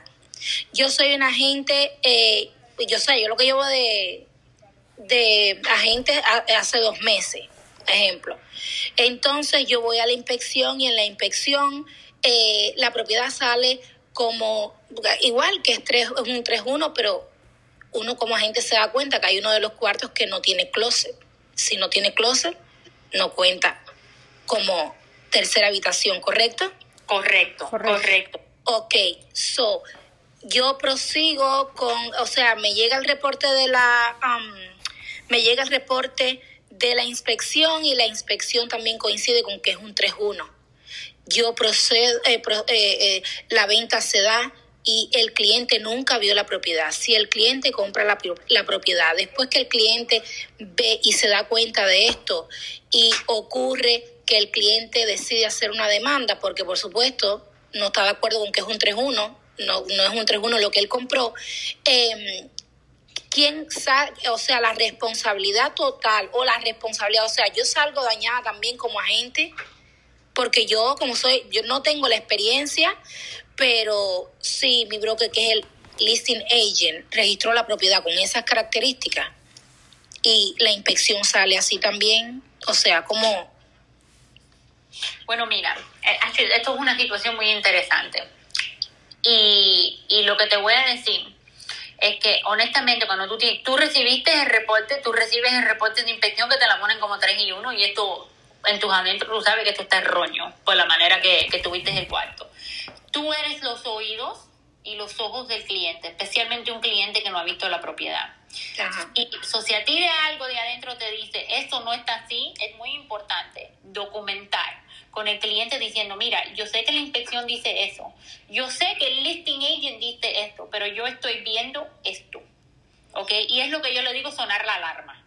[SPEAKER 4] Yo soy un agente eh, yo sé, yo lo que llevo de, de agente hace dos meses, ejemplo. Entonces yo voy a la inspección y en la inspección eh, la propiedad sale como igual que es, tres, es un 3-1, pero uno como agente se da cuenta que hay uno de los cuartos que no tiene closet. Si no tiene closet, no cuenta como tercera habitación, ¿correcto?
[SPEAKER 2] Correcto, correcto. correcto.
[SPEAKER 4] Ok, so yo prosigo con, o sea, me llega el reporte de la, me llega el reporte de la inspección y la inspección también coincide con que es un 3-1. Yo procedo, eh, eh, eh, la venta se da y el cliente nunca vio la propiedad. Si el cliente compra la, la, propiedad, después que el cliente ve y se da cuenta de esto y ocurre que el cliente decide hacer una demanda, porque por supuesto no está de acuerdo con que es un 3-1, no, no es un 3-1 lo que él compró, eh, ¿quién sabe, o sea, la responsabilidad total o la responsabilidad, o sea, yo salgo dañada también como agente porque yo como soy, yo no tengo la experiencia, pero sí mi broker que es el listing agent registró la propiedad con esas características y la inspección sale así también, o sea, como...
[SPEAKER 2] Bueno, mira, eh, esto es una situación muy interesante. Y, y lo que te voy a decir es que honestamente cuando tú, tú recibiste el reporte, tú recibes el reporte de inspección que te la ponen como 3 y 1 y esto en tus adentros tú sabes que esto está erróneo por la manera que, que tuviste el cuarto. Tú eres los oídos y los ojos del cliente, especialmente un cliente que no ha visto la propiedad. Y si a ti de algo de adentro te dice, esto no está así, es muy importante documentar con el cliente diciendo, mira, yo sé que la inspección dice eso, yo sé que el listing agent dice esto, pero yo estoy viendo esto. ¿Ok? Y es lo que yo le digo, sonar la alarma.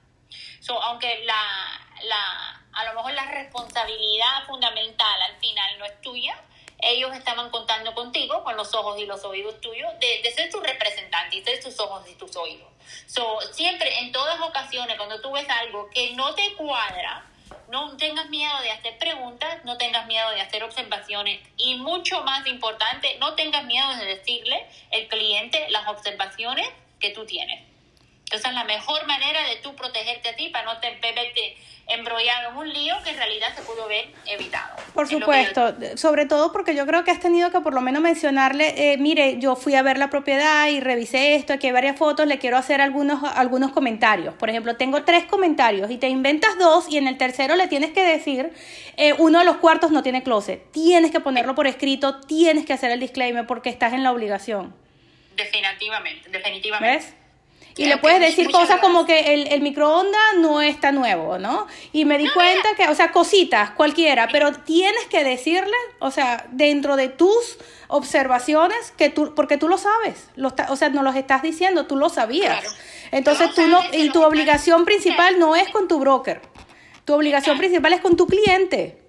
[SPEAKER 2] So, aunque la, la, a lo mejor la responsabilidad fundamental al final no es tuya, ellos estaban contando contigo, con los ojos y los oídos tuyos, de, de ser tu representante y ser tus ojos y tus oídos. So, siempre, en todas ocasiones, cuando tú ves algo que no te cuadra, no tengas miedo de hacer preguntas, no tengas miedo de hacer observaciones y mucho más importante, no tengas miedo de decirle al cliente las observaciones que tú tienes. Esa es la mejor manera de tú protegerte a ti para no te verte embrollado en un lío que en realidad se pudo haber evitado.
[SPEAKER 1] Por supuesto, sobre todo porque yo creo que has tenido que por lo menos mencionarle, eh, mire, yo fui a ver la propiedad y revisé esto, aquí hay varias fotos, le quiero hacer algunos, algunos comentarios. Por ejemplo, tengo tres comentarios y te inventas dos y en el tercero le tienes que decir, eh, uno de los cuartos no tiene closet. Tienes que ponerlo por escrito, tienes que hacer el disclaimer porque estás en la obligación.
[SPEAKER 2] Definitivamente, definitivamente.
[SPEAKER 1] ¿Ves? Y le puedes decir cosas como que el, el, microondas no está nuevo, ¿no? Y me di cuenta que, o sea, cositas, cualquiera, pero tienes que decirle, o sea, dentro de tus observaciones, que tú, porque tú lo sabes, lo o sea, no los estás diciendo, tú lo sabías. Entonces tú no, y tu obligación principal no es con tu broker, tu obligación principal es con tu cliente.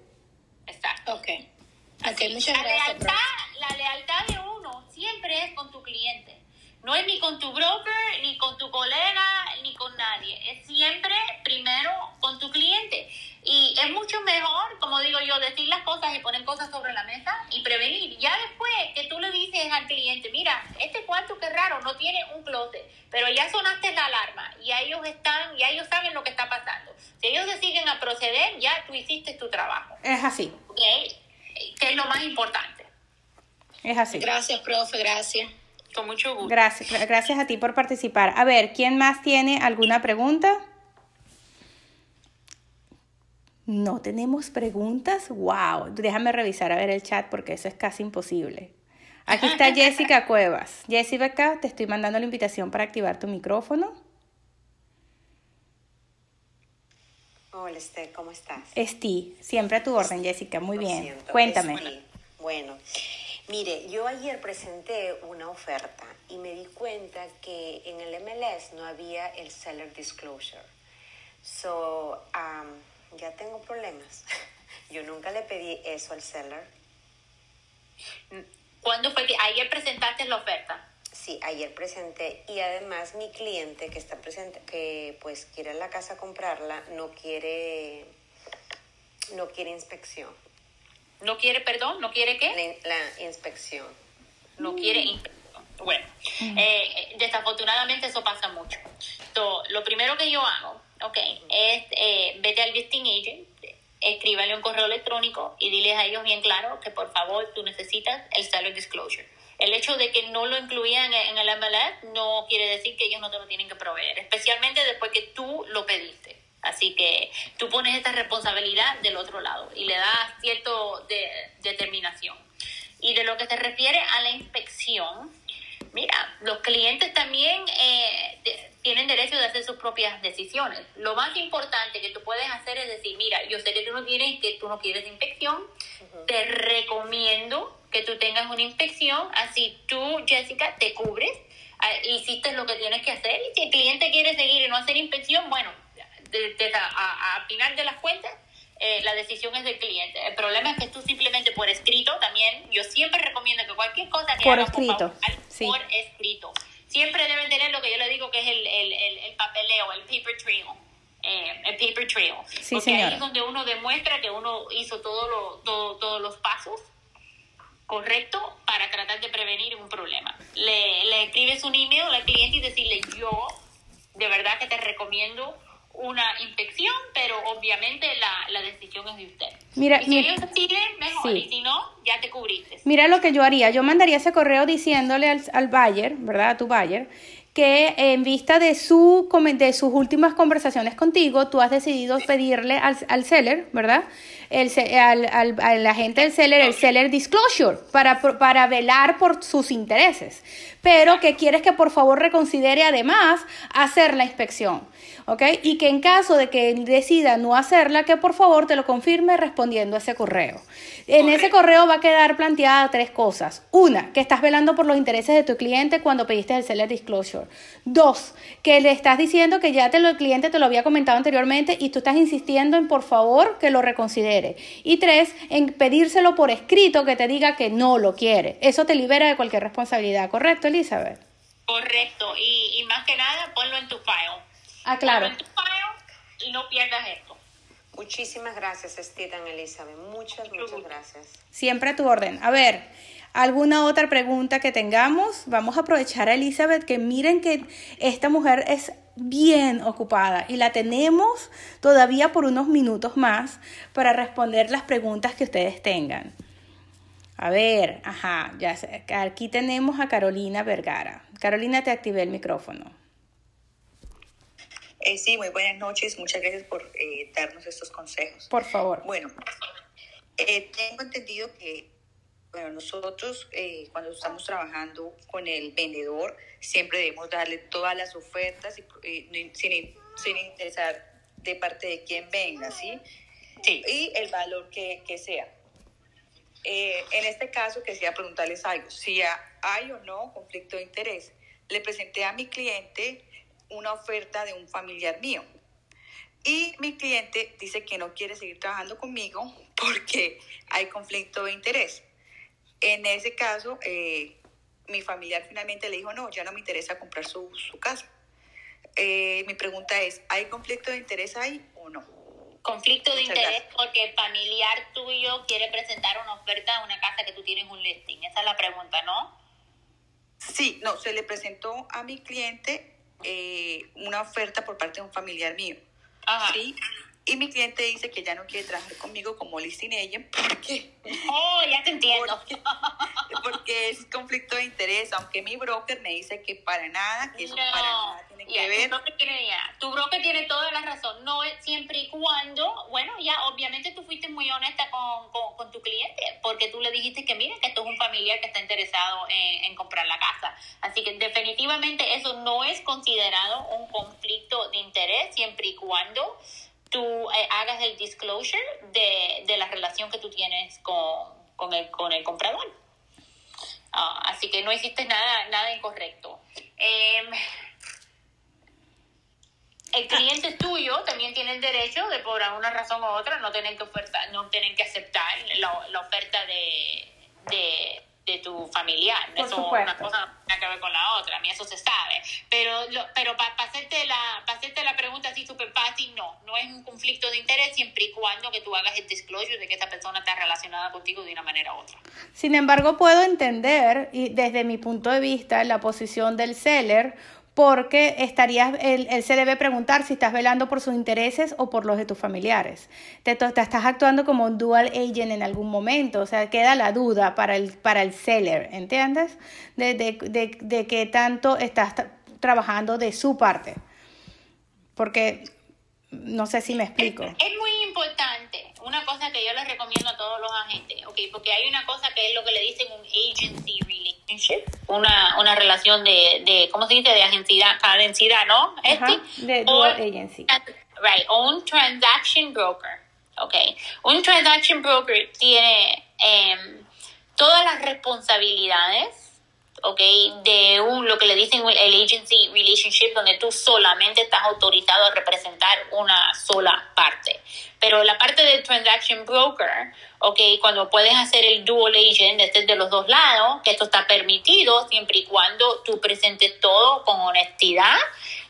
[SPEAKER 2] Exacto.
[SPEAKER 4] Ok. okay muchas
[SPEAKER 2] la
[SPEAKER 4] gracias.
[SPEAKER 2] Lealtad, la lealtad de uno siempre es con tu cliente. No es ni con tu broker, ni con tu colega, ni con nadie. Es siempre primero con tu cliente. Y es mucho mejor, como digo yo, decir las cosas y poner cosas sobre la mesa y prevenir. Ya después que tú le dices al cliente, mira, este cuarto que raro, no tiene un closet, pero ya sonaste la alarma y ellos están, ya ellos saben lo que está pasando. Si ellos deciden a proceder, ya tú hiciste tu trabajo.
[SPEAKER 1] Es así.
[SPEAKER 2] ¿Okay? Que es lo más importante.
[SPEAKER 1] Es así.
[SPEAKER 4] Gracias, profe, gracias.
[SPEAKER 2] Con mucho gusto.
[SPEAKER 1] Gracias, gracias a ti por participar. A ver, ¿quién más tiene alguna pregunta? No tenemos preguntas. Wow, déjame revisar a ver el chat porque eso es casi imposible. Aquí está Jessica Cuevas. Jessica, te estoy mandando la invitación para activar tu micrófono.
[SPEAKER 5] Hola, Esther, ¿cómo estás?
[SPEAKER 1] Esti, siempre a tu orden, Jessica. Muy bien. Cuéntame.
[SPEAKER 5] Bueno, Mire, yo ayer presenté una oferta y me di cuenta que en el MLS no había el seller disclosure. So, um, ya tengo problemas. *laughs* Yo nunca le pedí eso al seller.
[SPEAKER 2] ¿Cuándo fue que ayer presentaste la oferta?
[SPEAKER 5] Sí, ayer presenté y además mi cliente que está presente, que pues quiere la casa comprarla, no quiere, no quiere inspección.
[SPEAKER 2] ¿No quiere, perdón? ¿No quiere qué?
[SPEAKER 5] La, inspección.
[SPEAKER 2] No quiere inspección. Bueno, eh, desafortunadamente eso pasa mucho. lo primero que yo hago, ok, es eh, vete al listing agent, escríbale un correo electrónico y diles a ellos bien claro que por favor tú necesitas el seller disclosure. El hecho de que no lo incluían en el MLS no quiere decir que ellos no te lo tienen que proveer, especialmente después que tú lo pediste. Así que tú pones esta responsabilidad del otro lado y le das cierto de, determinación. Y de lo que se refiere a la inspección, mira, los clientes también eh, tienen derecho de hacer sus propias decisiones. Lo más importante que tú puedes hacer es decir, mira, yo sé que tú no tienes, que tú no quieres inspección, te recomiendo que tú tengas una inspección, así tú, Jessica, te cubres, ah, hiciste lo que tienes que hacer y si el cliente quiere seguir y no hacer inspección, bueno, de, a, final de las cuentas, eh, la decisión es del cliente. El problema es que tú simplemente por escrito, también, yo siempre recomiendo que cualquier cosa que
[SPEAKER 1] por escrito,
[SPEAKER 2] por escrito. Siempre deben tener lo que yo le digo que es el, el, el, papeleo, el paper trail. eh, el paper trail.
[SPEAKER 1] Sí,
[SPEAKER 2] porque
[SPEAKER 1] señora.
[SPEAKER 2] ahí es donde uno demuestra que uno hizo todo lo, todo, todos los pasos correctos para tratar de prevenir un problema. Le, le escribes un email al cliente y decirle yo de verdad que te recomiendo una inspección, pero obviamente la, la decisión es de usted.
[SPEAKER 1] Mira,
[SPEAKER 2] y si
[SPEAKER 1] mira.
[SPEAKER 2] ellos deciden, mejor.
[SPEAKER 1] Sí.
[SPEAKER 2] Y si no, ya te cubriste.
[SPEAKER 1] Mira lo que yo haría. Yo mandaría ese correo diciéndole al, al buyer, ¿verdad? A tu buyer, que en vista de, su, de sus últimas conversaciones contigo, tú has decidido pedirle al, al seller, ¿verdad? El, se- al, al, al agente del seller, el seller disclosure, para, para velar por sus intereses. Pero que quieres que por favor reconsidere además hacer la inspección. ¿Ok? Y que en caso de que él decida no hacerla, que por favor te lo confirme respondiendo a ese correo. En ese correo va a quedar planteada tres cosas. Una, que estás velando por los intereses de tu cliente cuando pediste el seller disclosure. Dos, que le estás diciendo que ya te lo, el cliente te lo había comentado anteriormente y tú estás insistiendo en por favor que lo reconsidere. Y tres, en pedírselo por escrito que te diga que no lo quiere. Eso te libera de cualquier responsabilidad. ¿Correcto, Elizabeth?
[SPEAKER 2] Correcto. Y, y más que nada, ponlo en tu file.
[SPEAKER 1] Ah, claro.
[SPEAKER 2] En tu no pierdas esto.
[SPEAKER 5] Muchísimas gracias, Steven Elizabeth. Muchas, muchas gracias.
[SPEAKER 1] Siempre a tu orden. A ver, ¿alguna otra pregunta que tengamos? Vamos a aprovechar a Elizabeth, que miren que esta mujer es bien ocupada y la tenemos todavía por unos minutos más para responder las preguntas que ustedes tengan. A ver, ajá, ya sé, aquí tenemos a Carolina Vergara. Carolina, te activé el micrófono.
[SPEAKER 6] Eh, sí, muy buenas noches. Muchas gracias por eh, darnos estos consejos.
[SPEAKER 1] Por favor.
[SPEAKER 6] Bueno, eh, tengo entendido que bueno, nosotros eh, cuando estamos trabajando con el vendedor siempre debemos darle todas las ofertas y, eh, sin, sin interesar de parte de quién venga, ¿sí?
[SPEAKER 2] Sí.
[SPEAKER 6] Y el valor que, que sea. Eh, en este caso, quisiera preguntarles algo. Si ha- hay o no conflicto de interés. Le presenté a mi cliente una oferta de un familiar mío. Y mi cliente dice que no quiere seguir trabajando conmigo *laughs* porque hay conflicto de interés. En ese caso, eh, mi familiar finalmente le dijo, no, ya no me interesa comprar su, su casa. Eh, mi pregunta es, ¿hay conflicto de interés ahí o no?
[SPEAKER 2] Conflicto de
[SPEAKER 6] Muchas
[SPEAKER 2] interés
[SPEAKER 6] gracias.
[SPEAKER 2] porque el familiar tuyo quiere presentar una oferta de una casa que tú tienes un listing. Esa es la pregunta, ¿no?
[SPEAKER 6] Sí, no, se le presentó a mi cliente eh, una oferta por parte de un familiar mío.
[SPEAKER 2] Ajá.
[SPEAKER 6] Sí, y mi cliente dice que ya no quiere trabajar conmigo como listing agent porque,
[SPEAKER 2] Oh, ya te entiendo.
[SPEAKER 6] porque, porque es conflicto de interés, aunque mi broker me dice que para nada, que eso para nada tiene que ver.
[SPEAKER 2] Tu broker tiene, ya, tu broker tiene toda la razón. No es siempre y cuando, bueno, ya obviamente tú fuiste muy honesta con, con, con tu cliente, porque tú le dijiste que mira, que esto es un familiar que está interesado en, en comprar la casa. Así que definitivamente eso no es considerado un conflicto de interés siempre y cuando tú eh, hagas el disclosure de, de la relación que tú tienes con, con, el, con el comprador. Ah, así que no hiciste nada, nada incorrecto. Em, el cliente *laughs* tuyo también tiene el derecho de por alguna razón u otra no tener que oferta, no tener que aceptar la, la oferta de, de, de tu familiar.
[SPEAKER 1] Por
[SPEAKER 2] eso
[SPEAKER 1] supuesto.
[SPEAKER 2] una cosa no tiene que ver con la otra, a mí eso se sabe. Pero lo, pero para hacerte la pa hacerte la pregunta así súper fácil, no, no es un conflicto de interés siempre y cuando que tú hagas el disclosure de que esta persona está relacionada contigo de una manera u otra.
[SPEAKER 1] Sin embargo, puedo entender, y desde mi punto de vista, la posición del seller, porque estarías, él, él se debe preguntar si estás velando por sus intereses o por los de tus familiares. Te, te estás actuando como un dual agent en algún momento, o sea, queda la duda para el, para el seller, ¿entiendes? De, de, de, qué tanto estás tra- trabajando de su parte. Porque no sé si me explico.
[SPEAKER 2] Es muy importante, una cosa que yo les recomiendo a todos los agentes, ¿ok? Porque hay una cosa que es lo que le dicen un relationship, una, una relación de, de, ¿cómo se dice? De agencia, cadencia, ¿no?
[SPEAKER 1] Ajá, de
[SPEAKER 2] O-
[SPEAKER 1] dual agency.
[SPEAKER 2] Right, o un transaction broker, ¿ok? Un transaction broker tiene em, todas las responsabilidades ¿ok? De un, lo que le dicen el agency relationship, donde tú solamente estás autorizado a representar una sola parte. Pero la parte del transaction broker, ¿ok? Cuando puedes hacer el dual agent, este los dos lados, que esto está permitido siempre y cuando tú presentes todo con honestidad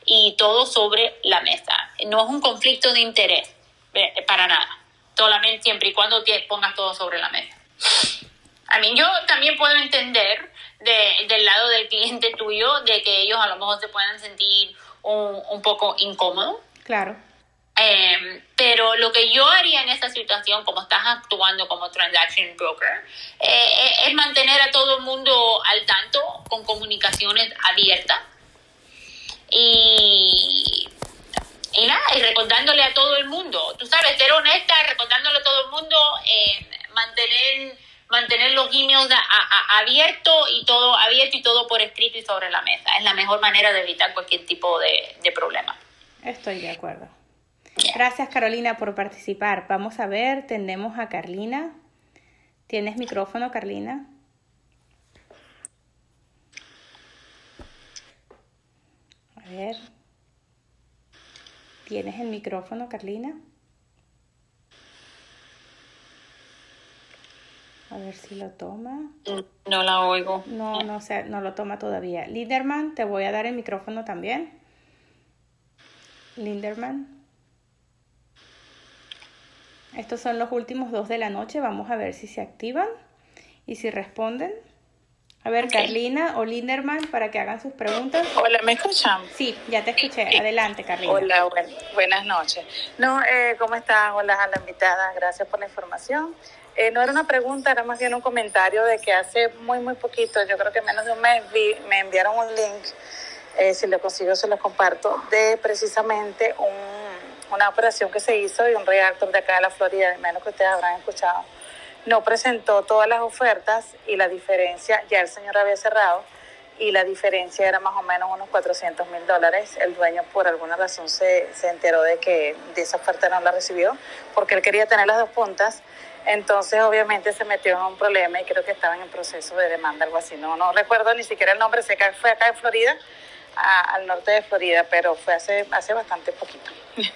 [SPEAKER 2] y todo sobre la mesa. no es un conflicto de interés, para nada. Solamente siempre y cuando pongas todo sobre la mesa. A mí yo también puedo entender del lado del cliente tuyo de que ellos a lo mejor se puedan sentir un, un poco incómodos.
[SPEAKER 1] Claro.
[SPEAKER 2] Em, pero lo que yo haría en esta situación, como estás actuando como transaction broker, eh, eh, es mantener a todo el mundo al tanto con comunicaciones abiertas y, y nada, y recordándole a todo el mundo, tú sabes, ser honesta, recordándole a todo el mundo, eh, mantener mantener los emails abiertos y todo abierto y todo por escrito y sobre la mesa. Es la mejor manera de evitar cualquier tipo de, de problema.
[SPEAKER 1] Estoy de acuerdo. Gracias Carolina por participar. Vamos a ver, tenemos a Carlina. ¿Tienes micrófono, Carlina? A ver. ¿Tienes el micrófono, Carlina? A ver si lo toma.
[SPEAKER 2] No la oigo.
[SPEAKER 1] No, no, sé, no lo toma todavía. Linderman, te voy a dar el micrófono también. Linderman. Estos son los últimos dos de la noche. Vamos a ver si se activan y si responden. A ver, Carlina o Linderman, para que hagan sus preguntas.
[SPEAKER 7] Hola, ¿me escuchan?
[SPEAKER 1] Sí, ya te escuché. Adelante, Carlina.
[SPEAKER 7] Hola, buenas noches. No, eh, ¿cómo estás? Hola a la invitada. Gracias por la información. Eh, no era una pregunta, era más bien un comentario de que hace muy, muy poquito, yo creo que menos de un mes, vi, me enviaron un link, eh, si lo consigo se lo comparto, de precisamente un una operación que se hizo de un reactor de acá de la Florida, de menos que ustedes habrán escuchado, no presentó todas las ofertas y la diferencia, ya el señor había cerrado, y la diferencia era más o menos unos 400 mil dólares. El dueño por alguna razón se, se enteró de que de esa oferta no la recibió porque él quería tener las dos puntas. Entonces obviamente se metió en un problema y creo que estaba en proceso de demanda, algo así. No, no recuerdo ni siquiera el nombre, sé que fue acá en Florida, al norte de Florida, pero fue hace, hace bastante poquito. *laughs*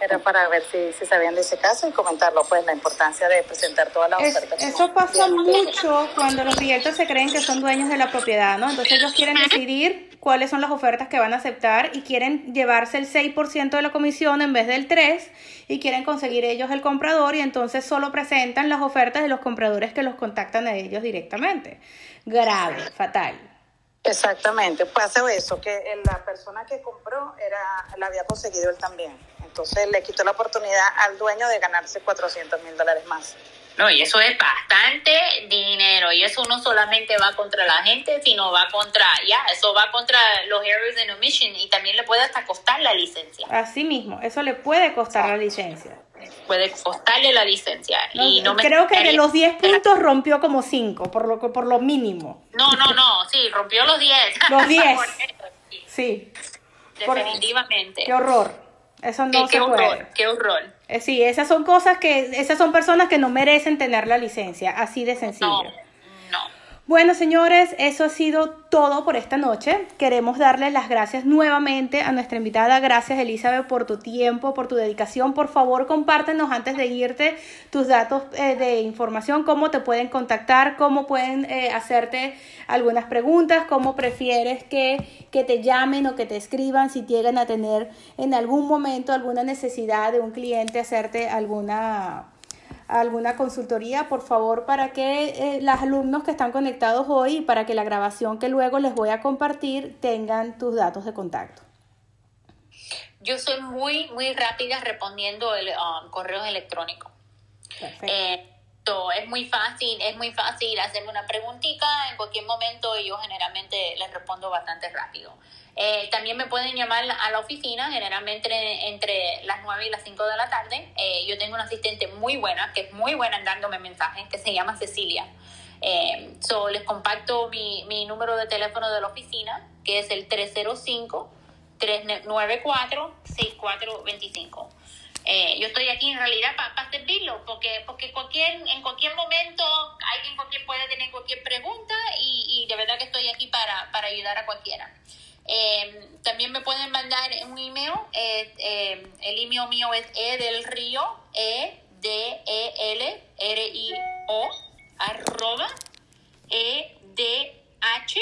[SPEAKER 7] Era para ver si, si, sabían de ese caso y comentarlo, pues la importancia de presentar todas las ofertas.
[SPEAKER 1] Eso pasa mucho cuando los clientes se creen que son dueños de la propiedad, ¿no? Entonces ellos quieren decidir cuáles son las ofertas que van a aceptar y quieren llevarse el 6% de la comisión en vez del 3% y quieren conseguir ellos el comprador y entonces solo presentan las ofertas de los compradores que los contactan a ellos directamente. Grave, fatal.
[SPEAKER 7] Exactamente, pasa eso, que la persona que compró era la había conseguido él también. Entonces le quitó la oportunidad al dueño de ganarse 400 mil dólares más.
[SPEAKER 2] No, y eso es bastante dinero. Y eso no solamente va contra la gente, sino va contra, ya, eso va contra los errors in omission y también le puede hasta costar la licencia.
[SPEAKER 1] Así mismo, eso le puede costar la licencia.
[SPEAKER 2] Puede costarle la licencia. y no
[SPEAKER 1] creo que de los 10 puntos rompió como 5, por lo, por lo mínimo.
[SPEAKER 2] No, no, no, sí, rompió los 10.
[SPEAKER 1] Los *laughs* 10. sí.
[SPEAKER 2] Definitivamente.
[SPEAKER 1] qué horror. Eso no
[SPEAKER 2] qué,
[SPEAKER 1] se
[SPEAKER 2] Horror, qué horror.
[SPEAKER 1] Eh, sí, esas son cosas que, esas son personas que no merecen tener la licencia, así de sencillo. Bueno, señores, eso ha sido todo por esta noche. Queremos darles las gracias nuevamente a nuestra invitada. Gracias, Elizabeth, por tu tiempo, por tu dedicación. Por favor, compártenos antes de irte tus datos eh, de información, cómo te pueden contactar, cómo pueden eh, hacerte algunas preguntas, cómo prefieres que, que te llamen o que te escriban si llegan a tener en algún momento alguna necesidad de un cliente hacerte alguna alguna consultoría, por favor, para que eh, los alumnos que están conectados hoy, para que la grabación que luego les voy a compartir, tengan tus datos de contacto.
[SPEAKER 2] Yo soy muy, muy rápida respondiendo el, um, correos electrónicos. Eh, es muy fácil, es muy fácil hacerme una preguntita en cualquier momento y yo generalmente les respondo bastante rápido. Eh, también me pueden llamar a la oficina, generalmente entre, las 9 y las 5 de la tarde. Eh, yo tengo una asistente muy buena, que es muy buena en dándome mensajes, que se llama Cecilia. Eh, so, les comparto mi, mi número de teléfono de la oficina, que es el 305-394-6425. Eh, yo estoy aquí en realidad para servirlo, porque, porque cualquier, en cualquier momento alguien cualquier puede tener cualquier pregunta y, y de verdad que estoy aquí para, para ayudar a cualquiera. Eh, también me pueden mandar un email. Eh, eh, el email mío es e del río, e d e l r i o arroba e d h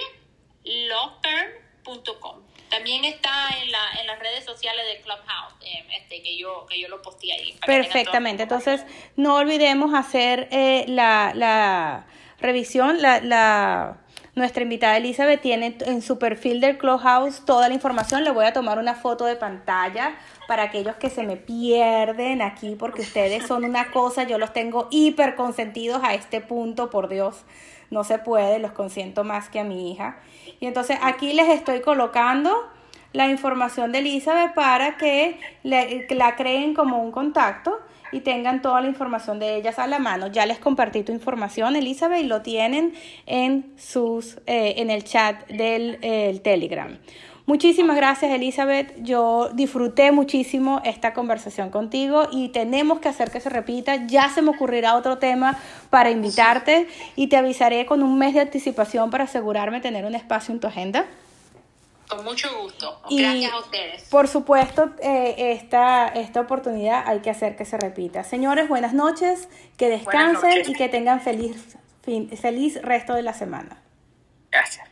[SPEAKER 2] lawfirm.com. También está en, la, en las redes sociales de Clubhouse. que, que, yo, que yo lo posteé ahí.
[SPEAKER 1] Perfectamente, entonces no olvidemos hacer eh, la, la revisión, la, la nuestra invitada Elizabeth tiene en su perfil del Clubhouse toda la información. Le voy a tomar una foto de pantalla para aquellos que se me pierden aquí porque ustedes son una cosa, yo los tengo hiper consentidos a este punto, por Dios, no se puede, los consiento más que a mi hija. Y entonces aquí les estoy colocando la información de Elizabeth para que la creen como un contacto y tengan toda la información de ellas a la mano. Ya les compartí tu información, Elizabeth, y lo tienen en, sus, eh, en el chat del Telegram. Muchísimas gracias, Elizabeth. Yo disfruté muchísimo esta conversación contigo y tenemos que hacer que se repita. Ya se me ocurrirá otro tema para invitarte y te avisaré con un mes de anticipación para asegurarme tener un espacio en tu agenda.
[SPEAKER 2] Con mucho gusto. Gracias a ustedes.
[SPEAKER 1] Por supuesto, eh, esta, esta oportunidad hay que hacer que se repita. Señores, buenas noches, que descansen y que tengan feliz, fin, feliz resto de la semana.
[SPEAKER 2] Gracias.